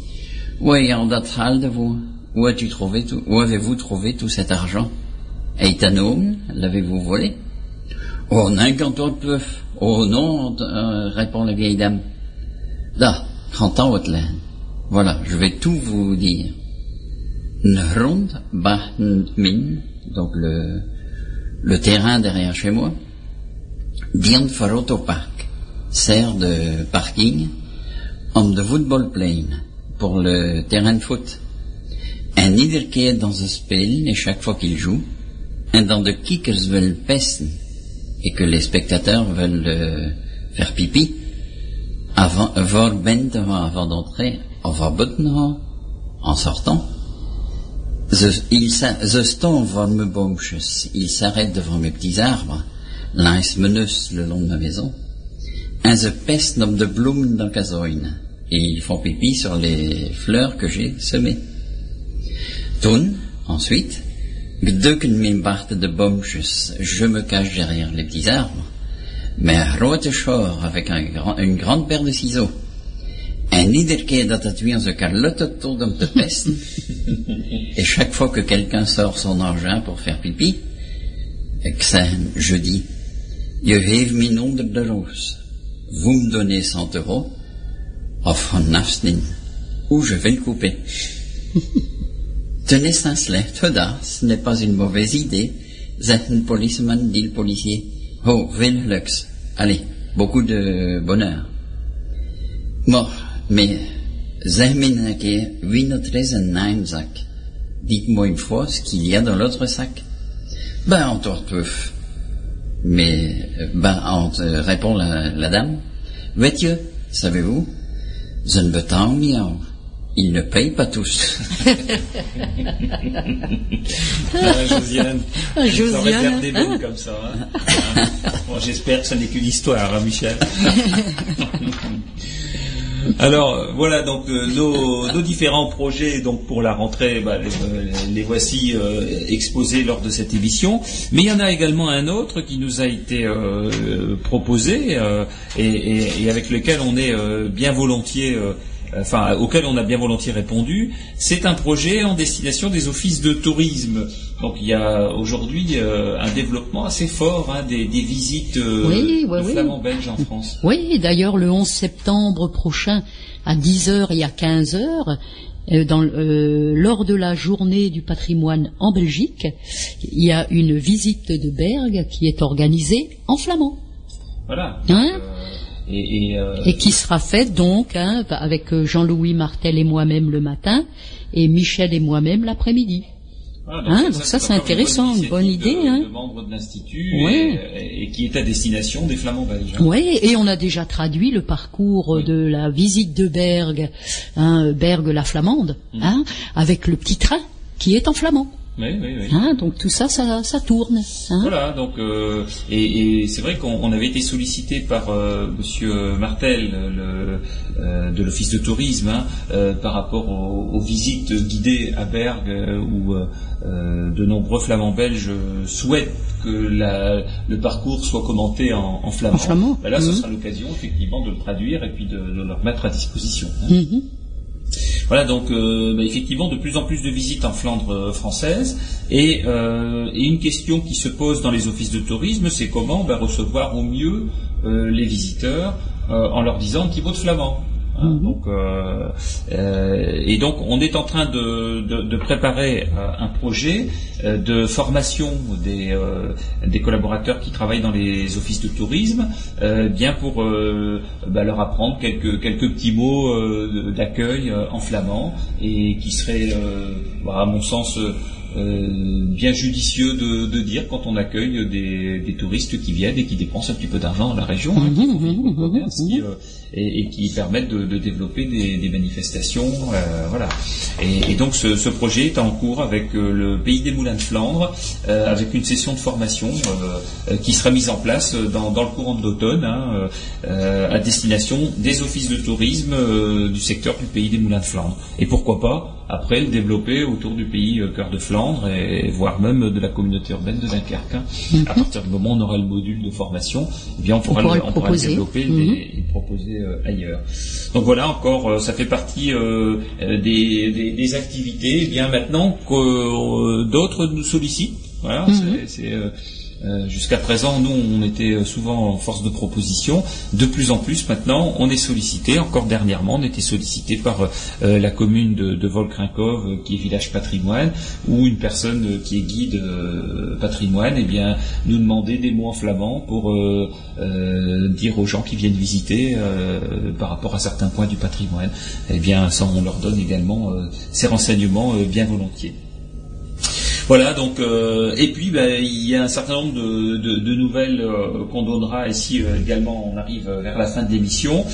Où dat geld voor? Où as-tu trouvé tout, où avez-vous trouvé tout cet argent? Homme, l'avez-vous volé? Oh, n'incantote peuf. Oh non, euh, répond la vieille dame. Da, grand uitleggen. Voilà, je vais tout vous dire. Bachten min, donc le, le terrain derrière chez moi, voor autopark, sert de parking, om de voetbalplein, pour le terrain de foot. En iedere keer dans ze spelen, et chaque fois qu'ils jouent, en dans de kikkers veulent pesten, et que les spectateurs veulent euh, faire pipi, avant, avant d'entrer, en sortant. Ze, il devant mes petits arbres, neus le long de ma maison. Pesten op de bloemen dans kazoin. Et ils font pipi sur les fleurs que j'ai semées. Toen, ensuite, de je me cache derrière les petits arbres. Mais chor avec une grande paire de ciseaux. En iedere keer dat het weer onze Carlotte tot om te pesten, et chaque fois que quelqu'un sort son argent pour faire pipi, ik zeg, je dis, je geeft me onder de roos. Vous me donnez 100 euros, of een afsnin, ou je vais le couper? Tenez ça slecht gedaan, ce n'est pas une mauvaise idée, zegt een policeman, dit le policier. Oh, veel geluks. Allez, beaucoup de bonheur. Maar, mais, zeg me een keer, wie notre is een naamzak? Dites-moi une fois ce qu'il y a dans l'autre sac. Ben, retrouve. Mais, ben, on te répond la, la dame. Weet je, savez-vous, zijn betaal niet al. Ils ne payent pas tous. Ah, Josiane, Ah, ça aurait Josiane, des bonnes hein. comme ça. hein? Bon, J'espère que ce n'est qu'une histoire, hein, Michel? Alors euh, voilà donc euh, nos, différents projets donc pour la rentrée, bah, les, euh, les voici exposés lors de cette émission. Mais il y en a également un autre qui nous a été proposé et, avec lequel on est bien volontiers. Enfin, auquel on a bien volontiers répondu, c'est un projet en destination des offices de tourisme. Donc il y a aujourd'hui euh, un développement assez fort hein, des, des visites euh, Oui, de oui. flamands belges en France. Oui, d'ailleurs, le 11 septembre prochain, à 10h et à 15h, euh, dans, euh, lors de la journée du patrimoine en Belgique, il y a une visite de Bergue qui est organisée en flamand. Voilà. Hein? Et, et, euh, et qui sera faite donc hein, avec euh, Jean-Louis Martel et moi-même le matin et Michel et moi-même l'après-midi. voilà, hein, donc ça, c'est intéressant, une bonne idée, De, hein. de membres de l'institut Ouais. et, et qui est à destination des flamands belges. hein. Oui, et on a déjà traduit le parcours de la visite de Bergue, hein, Bergue la flamande, Mm. hein, avec le petit train qui est en flamand. Oui, oui, oui. Hein, donc tout ça, ça, ça tourne. Hein. Voilà, donc euh, et, et c'est vrai qu'on on avait été sollicité par euh, Monsieur Martel le, euh, de l'office de tourisme hein, euh, par rapport aux, aux visites guidées à euh, où de nombreux flamands belges souhaitent que la- le parcours soit commenté en, en flamand. En flamand, Ben là, ce mhm. sera l'occasion effectivement de le traduire et puis de, de le remettre à disposition. hein. Voilà donc euh, bah, effectivement de plus en plus de visites en Flandre euh, française et, euh, et une question qui se pose dans les offices de tourisme c'est comment bah, recevoir au mieux euh, les visiteurs en leur disant un petit mot de flamand. Hein, donc, euh, euh, et donc on est en train de, de- de préparer euh, un projet de formation des, des collaborateurs qui travaillent dans les offices de tourisme, bien pour bah, leur apprendre quelques, quelques petits mots d'accueil en flamand et qui serait, euh, bah, à mon sens, bien judicieux de, de dire quand on accueille des, des touristes qui viennent et qui dépensent un petit peu d'argent dans la région, hein, qui de commerce, qui, euh, et, et qui permettent de, de développer des, des manifestations, euh, voilà. Et, et donc ce, ce projet est en cours avec euh, le pays des Moulins de Flandre, euh, avec une session de formation euh, euh, qui sera mise en place dans, dans le courant de l'automne, hein, euh, euh, à destination des offices de tourisme euh, du secteur du pays des Moulins de Flandre. Et pourquoi pas après le développer autour du pays euh, cœur de Flandre et, voire même de la communauté urbaine de Dunkerque. hein. À partir du moment où on aura le module de formation, eh bien on pourra, pourra le, on pourra le développer et Mhm. le- et proposer euh, ailleurs. Donc voilà encore, euh, ça fait partie euh, euh, des, des- des activités. Eh bien maintenant que euh, d'autres nous sollicitent, voilà, Mhm. c'est- c'est euh, Jusqu'à présent, nous, on était souvent en force de proposition. De plus en plus, maintenant, on est sollicité. Encore dernièrement, on était sollicité par euh, la commune de, de Volkrinkov, euh, qui est village patrimoine, ou une personne qui est guide patrimoine, eh bien, nous demander des mots en flamand pour dire aux gens qui viennent visiter par rapport à certains points du patrimoine. Eh bien, ça, on leur donne également ces renseignements bien volontiers. Voilà, donc euh, et puis ben, il y a un certain nombre de, de- de nouvelles euh, qu'on donnera ici euh, également. On arrive euh, vers la fin de l'émission.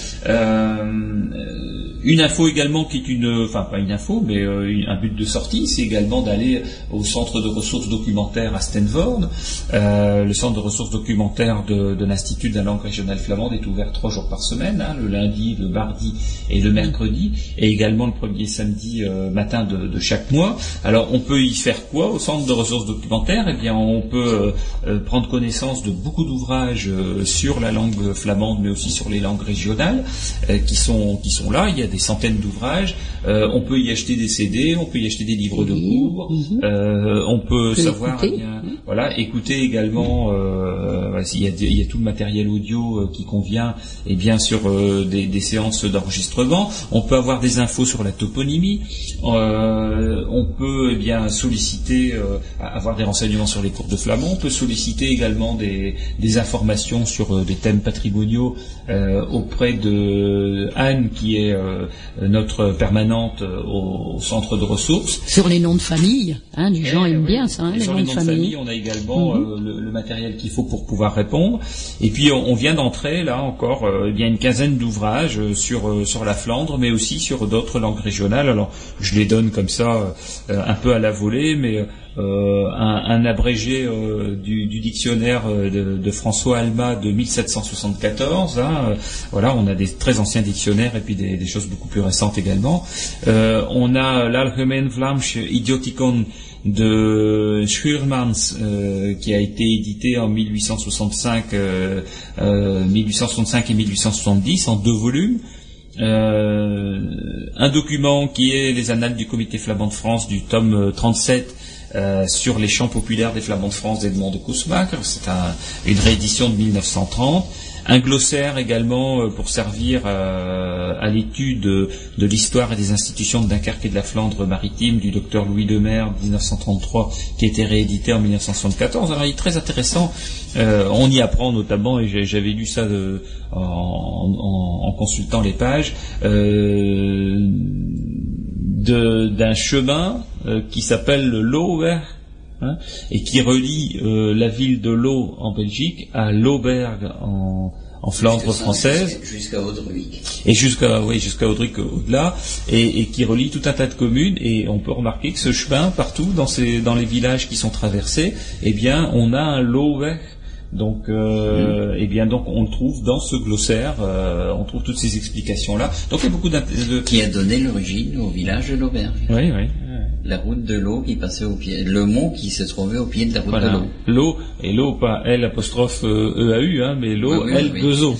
Une info également qui est une, enfin pas une info, mais un but de sortie, c'est également d'aller au centre de ressources documentaires à Stanford. Le centre de ressources documentaires de, de l'Institut de la langue régionale flamande est ouvert trois jours par semaine, hein, le lundi, le mardi et le mercredi, et également le premier samedi matin de, de chaque mois. Alors on peut y faire quoi centre de ressources documentaires Eh bien on peut euh, euh, prendre connaissance de beaucoup d'ouvrages euh, sur la langue flamande, mais aussi sur les langues régionales euh, qui sont qui sont là. Il y a des centaines d'ouvrages. On peut y acheter des CD, on peut y acheter des livres de cours. Euh, on peut savoir écouter. eh bien, voilà, écouter également. il, y a, il y a tout le matériel audio qui convient, et bien sur des, des séances d'enregistrement. On peut avoir des infos sur la toponymie. On peut eh bien solliciter, euh, avoir des renseignements sur les cours de flamand. On peut solliciter également des, des informations sur euh, des thèmes patrimoniaux euh, auprès de Anne, qui est notre permanente au, au centre de ressources. Sur les noms de famille, hein, les gens Eh, aiment bien ça, hein, les sur noms les noms de famille. famille, on a également Mhm. le, le matériel qu'il faut pour pouvoir répondre. Et puis on, on vient d'entrer là encore il y a une quinzaine d'ouvrages sur sur la Flandre, mais aussi sur d'autres langues régionales. Alors je les donne comme ça euh, un peu à la volée, mais euh, un, un abrégé euh, du, du dictionnaire euh, de, de François Alma de 1774. hein, euh, voilà, on a des très anciens dictionnaires et puis des, des choses beaucoup plus récentes également. Euh, on a l'Algemeen Vlaamsch Idioticon de Schuurmans euh, qui a été édité en 1865, euh, euh, 1865 et 1870 en deux volumes. Un document qui est les annales du comité flamand de France du tome euh, 37 euh, sur les chants populaires des flamands de France d'Edmond de Kousmaker. C'est un- une réédition de 1930. Un glossaire également euh, pour servir euh, à l'étude de, l'histoire et des institutions de Dunkerque et de la Flandre maritime du docteur Louis Lemaire 1933 qui a été réédité en 1974. Alors il est très intéressant. On y apprend notamment, et j'avais lu ça en, consultant les pages, d'un chemin euh, qui s'appelle le Lower hein, et qui relie euh, la ville de Lo en Belgique à Lauberg en, en Flandre française Jusqu'à Audruy. et jusqu'à oui, jusqu'à Audric au-delà, et, et qui relie tout un tas de communes. Et on peut remarquer que ce chemin, partout dans, ces, dans les villages qui sont traversés, eh bien, on a un lot vert. Donc, euh, eh bien, donc, on le trouve dans ce glossaire. euh, on trouve toutes ces explications-là. Donc, il y a beaucoup de. Qui a donné l'origine au village de l'Auberge. Oui, oui. La route de l'eau qui passait au pied, le mont qui se trouvait au pied de la route de l'eau. L'eau, et l'eau, pas L apostrophe euh, EAU, hein, mais l'eau, oui, L oui. 2 O.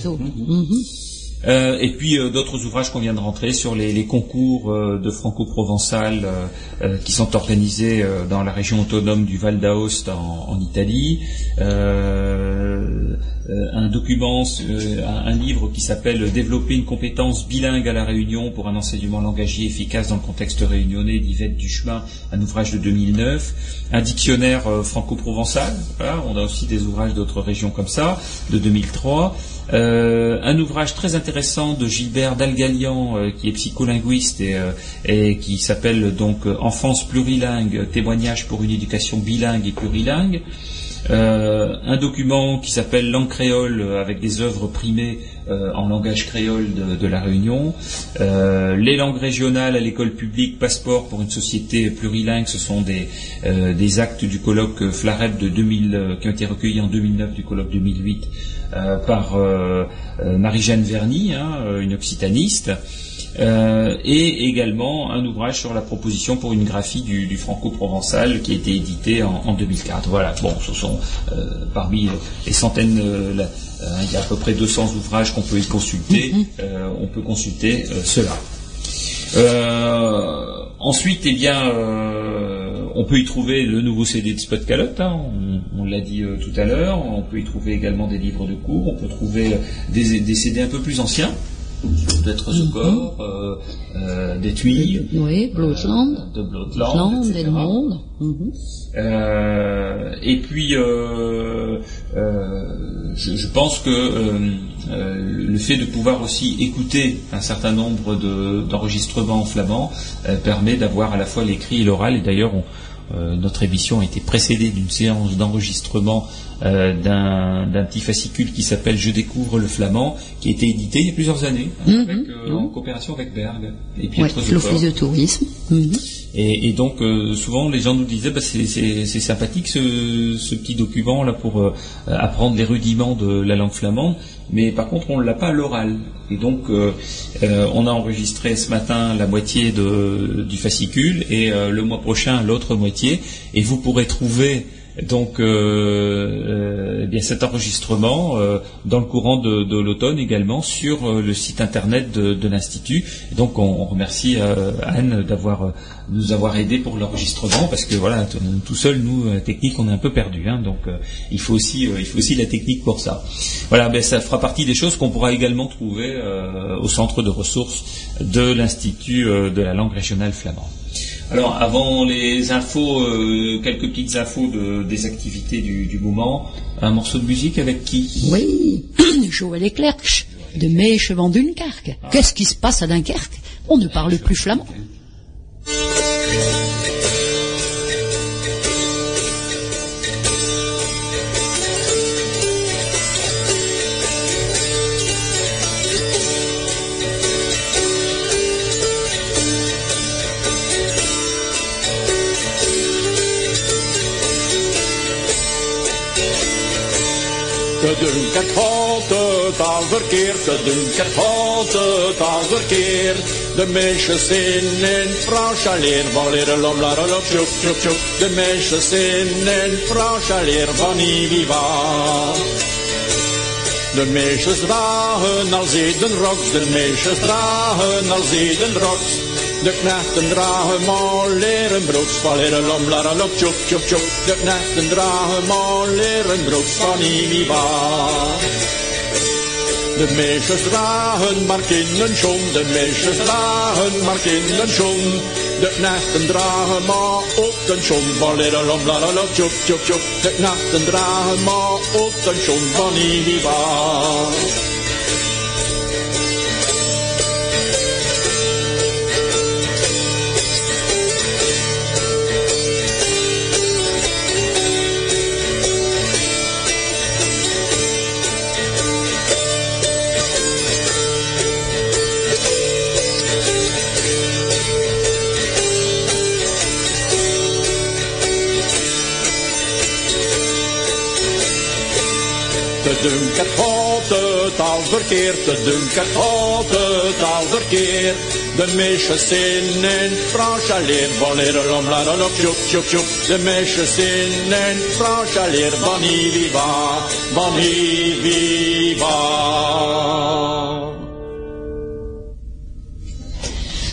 Euh, et puis euh, d'autres ouvrages qu'on vient de rentrer sur les, concours euh, de franco-provençal qui sont organisés dans la région autonome du Val d'Aoste en Italie. Euh, un document, euh, un, livre qui s'appelle Développer une compétence bilingue à la Réunion pour un enseignement langagier efficace dans le contexte réunionnais d'Yvette Duchemin, un ouvrage de 2009. Un dictionnaire euh, franco-provençal, on a aussi des ouvrages d'autres régions comme ça, de 2003. Euh, un ouvrage très intéressant de Gilbert Dalgalian, qui est psycholinguiste et, et qui s'appelle donc Enfance plurilingue, témoignage pour une éducation bilingue et plurilingue. Euh, un document qui s'appelle Langue créole euh, avec des œuvres primées euh, en langage créole de, la Réunion. Les langues régionales à l'école publique, passeport pour une société plurilingue, ce sont des, des actes du colloque Flareb de 2000 euh, qui ont été recueillis en 2009 du colloque 2008 euh, par Marie-Jeanne Verny, hein, une occitaniste. Euh, et également un ouvrage sur la proposition pour une graphie du, du franco-provençal qui a été édité en, en 2004. Voilà, bon, ce sont euh, parmi les centaines, euh, la- il y a à peu près 200 ouvrages qu'on peut y consulter, euh, on peut consulter cela. Ensuite, eh bien, on peut y trouver le nouveau CD de Spot Calotte, hein, on, on l'a dit euh, tout à l'heure. On peut y trouver également des livres de cours. On peut trouver des, des CD un peu plus anciens, peut-être The Core, euh, euh, des Tuiles, Oui, de Bloodland, Bloodland, etc. Et puis, euh, je, je pense que le fait de pouvoir aussi écouter un certain nombre de- d'enregistrements en flamand euh, permet d'avoir à la fois l'écrit et l'oral. Et d'ailleurs, notre émission a été précédée d'une séance d'enregistrement euh, d'un petit fascicule qui s'appelle Je découvre le flamand, qui a été édité il y a plusieurs années, hein, Mhm. avec, euh, en coopération avec Berg et Ouais, Pietro l'Office de tourisme. Mhm. et, et donc euh, souvent les gens nous disaient bah, c'est, sympathique ce, ce petit document là pour euh, apprendre les rudiments de la langue flamande, mais par contre on ne l'a pas à l'oral. Et donc euh, on a enregistré ce matin la moitié de, du fascicule et le mois prochain l'autre moitié, et vous pourrez trouver donc euh, euh, eh bien cet enregistrement euh, dans le courant de, l'automne également sur euh, le site internet de, de l'institut. Donc on, remercie Anne d'avoir nous avoir aidé pour l'enregistrement parce que voilà tout seul nous la technique on est un peu perdu hein, donc il faut aussi il faut aussi la technique pour ça. Voilà ben ça fera partie des choses qu'on pourra également trouver au centre de ressources de l'institut de la langue régionale flamande. Alors, avant les infos, euh, quelques petites infos de- des activités du, du moment. Un morceau de musique avec qui? Oui, Joël Leclerc, de Mèche van Dunkerque. Qu'est-ce qui se passe à Dunkerque? On ne parle plus flamand. Het al verkeerd, te Dunkert valt het al verkeerd. De meisjes in in Frans leer, van leren lom, la lom, tjoep, tjoep, tjoep. De meisjes in in Frans leer, van viva. De meisjes dragen al zedenroks, de meisjes dragen al zedenroks. De knechten dragen maar leren broeks, van leren lom, la lom, tjoep, tjoep, tjoep. De knechten dragen maar leren broeks, van viva. De meisjes dragen maar kinderschoen, de meisjes dragen maar kinderschoen. De knechten dragen maar ook een schoen, balleralom, lalala, tjoep, tjoep, tjoep. De knechten dragen maar ook een schoen, van Iviva. Verkeerd, te Dunkert gaat het al verkeerd. De meisjes in in Frans leer, baleren om la la tjoep tjoep tjoep. De meisjes in in Frans leer, bani viva, bani viva.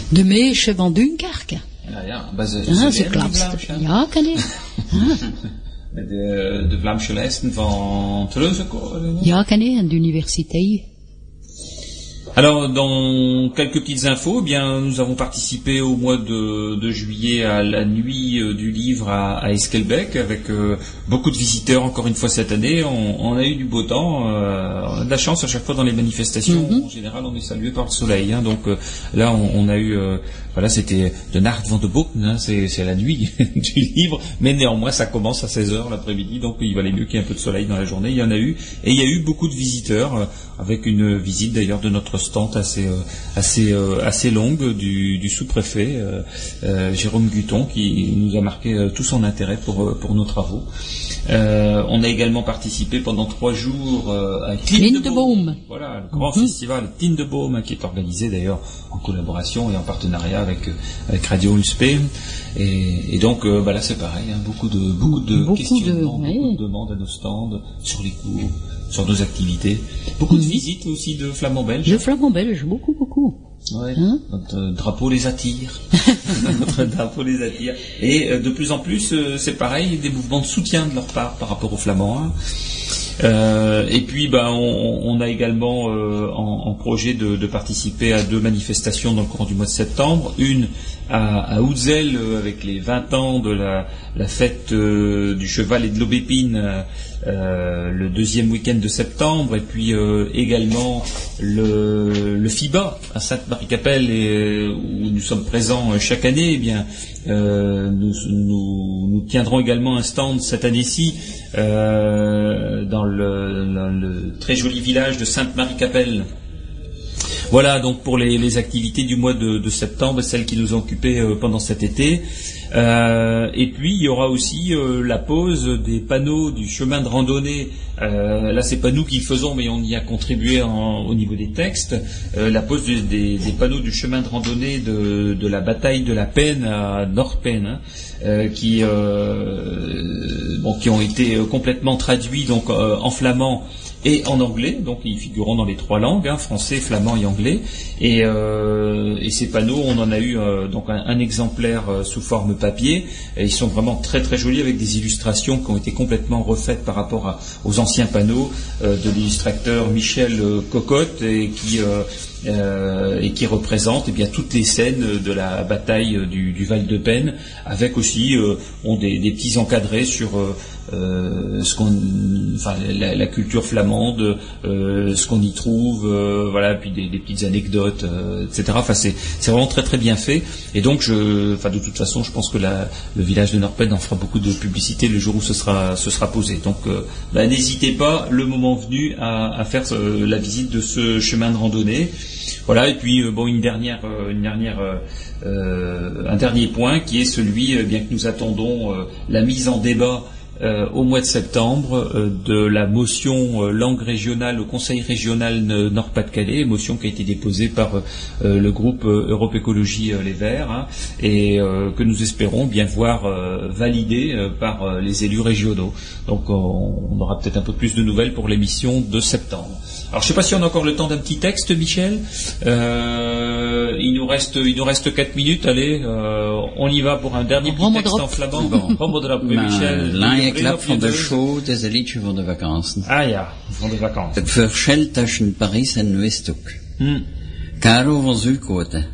De Mèche van Dunkerque. Ja, ja, maar ze, Ah, ze klapst. Ja, kan ik. De, de Vlaamse lijsten van Treuzenkoor. Ja, kan ik. En de universiteit. Alors, dans quelques petites infos, eh bien, nous avons participé au mois de, de juillet à la nuit euh, du livre à, à Esquelbec avec euh, beaucoup de visiteurs encore une fois cette année. On, on a eu du beau temps, euh, on a de la chance à chaque fois dans les manifestations. En général, on est salué par le soleil. hein. donc euh, là, on, on a eu, euh, voilà, c'était de Nacht van de Boek, hein, c'est la nuit du livre, mais néanmoins, ça commence à 16 heures l'après-midi, donc il valait mieux qu'il y ait un peu de soleil dans la journée. Il y en a eu, et il y a eu beaucoup de visiteurs, euh, avec une visite d'ailleurs de notre stand assez euh, assez euh, assez longue du, du sous-préfet euh, Jérôme Guton qui nous a marqué tout son intérêt pour pour nos travaux. Euh, on a également participé pendant trois jours euh, à Lindebaum. Voilà, le grand festival Tindebaum qui est organisé d'ailleurs en collaboration et en partenariat avec avec Radio USP. Et, et donc euh, bah là c'est pareil, hein, beaucoup de beaucoup de beaucoup de demandes à nos stands sur les cours, sur nos activités, beaucoup de visites aussi de flamands belges. Le flamand belge, beaucoup, beaucoup. Ouais, Hein notre euh, drapeau les attire. notre drapeau les attire. Et euh, de plus en plus, euh, c'est pareil, des mouvements de soutien de leur part par rapport aux Flamands. hein. Euh, et puis, ben, on, on a également euh, en, en projet de, de participer à deux manifestations dans le courant du mois de septembre. Une à, à avec les 20 ans de la, la fête euh, du cheval et de l'aubépine le deuxième week-end de septembre, et puis euh, également le, le FIBA à Sainte-Marie-Capelle euh, où nous sommes présents euh, chaque année. Eh bien, euh, nous, nous, nous tiendrons également un stand cette année-ci euh, dans le, dans le très joli village de Sainte-Marie-Capelle. Voilà donc pour les, activités du mois de, septembre, celles qui nous ont occupés euh, pendant cet été. Euh, et puis il y aura aussi euh, la pose des panneaux du chemin de randonnée. Euh, là, c'est pas nous qui le faisons, mais on y a contribué au niveau des textes. La pose des, panneaux du chemin de randonnée de, la bataille de la Peine à Nord-Peine, hein, qui, qui ont été complètement traduits donc en flamand et en anglais, donc ils figureront dans les trois langues, hein, français, flamand et anglais. Et, euh, et ces panneaux, on en a eu euh, donc un, exemplaire euh, sous forme papier. Ils sont vraiment très très jolis avec des illustrations qui ont été complètement refaites par rapport à- aux anciens panneaux euh, de l'illustrateur Michel euh, Cocotte et qui euh, et qui représente eh bien toutes les scènes de la bataille du, du Val de Peine, avec aussi euh, des, des petits encadrés sur euh, euh, ce qu'on, enfin la, culture flamande, euh, ce qu'on y trouve, euh, voilà, puis des, des petites anecdotes, etc. Enfin c'est vraiment très très bien fait. Et donc je, enfin de toute façon, je pense que la, le village de Norpen en fera beaucoup de publicité le jour où ce sera ce sera posé. Donc bah, n'hésitez pas, le moment venu, à, à faire la visite de ce chemin de randonnée. Voilà, et puis euh, bon, une dernière, euh, euh, un dernier point qui est celui, bien que nous attendons la mise en débat au mois de septembre de la motion langue régionale au Conseil régional de Nord-Pas-de-Calais, motion qui a été déposée par le groupe Europe Écologie Les Verts hein, et que nous espérons bien voir validée par les élus régionaux. Donc on, on aura peut-être un peu plus de nouvelles pour l'émission de septembre. Alors je ne sais pas si on a encore le temps d'un petit texte, Michel. Euh, il nous reste, il nous reste quatre minutes. Allez, euh, on y va pour un dernier petit texte en flamand. Oui, Michel. Ik klap van de show, een liedje voor de vakantie. Ah ja, van de vakantie. Het verschil tussen Parijs en Westhoek. Hmm. Caro van Zuidkoten,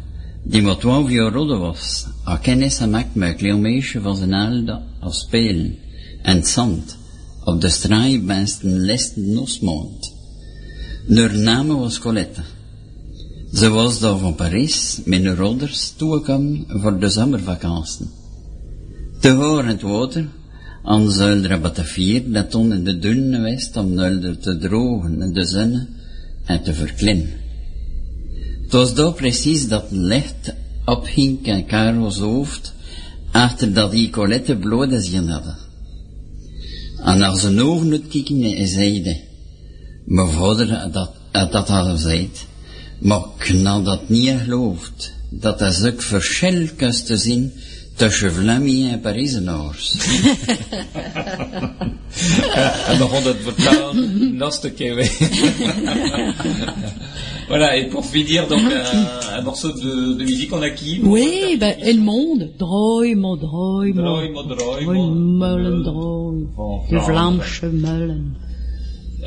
die maar 12 jaar ouder was, had kennis gemaakt met een klein meisje van zijn als spelen en zand op de straat bij een lesten nosmond. Haar naam was Colette. Ze was daar van Parijs met haar ouders toegekomen voor de zomervakantie. Te horen het water, aan zuilder batavier dat in de dunnen west om nulder te drogen in de zon en te verklimmen. Het was daar precies dat licht opging aan Karel's hoofd, achter dat die Colette bloed gezien hadden. En naar zijn ogen uitkijken en zeide, mijn vader had dat, had dat al gezegd, maar ik had dat niet geloofd, dat er zulk verschil kunt te zien tussen Vlamingen en Parizenaars. En begon het vertalen naast de keer. Voilà, et pour finir, donc, un, un morceau de, de musique, on a qui Oui, ben, El Monde. Drooi, mo, drooi, mo. Drooi, mo, drooi, mo. Drooi, meulen, drooi. Van De Vlaanderen. Vlaamse meulen.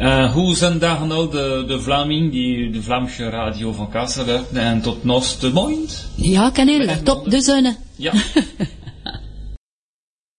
Uh, hoe zijn daar nou de, de Vlaming, die de Vlaamse radio van Kassel En tot nos de moind? Ja, Canel, top de zonne. Ja.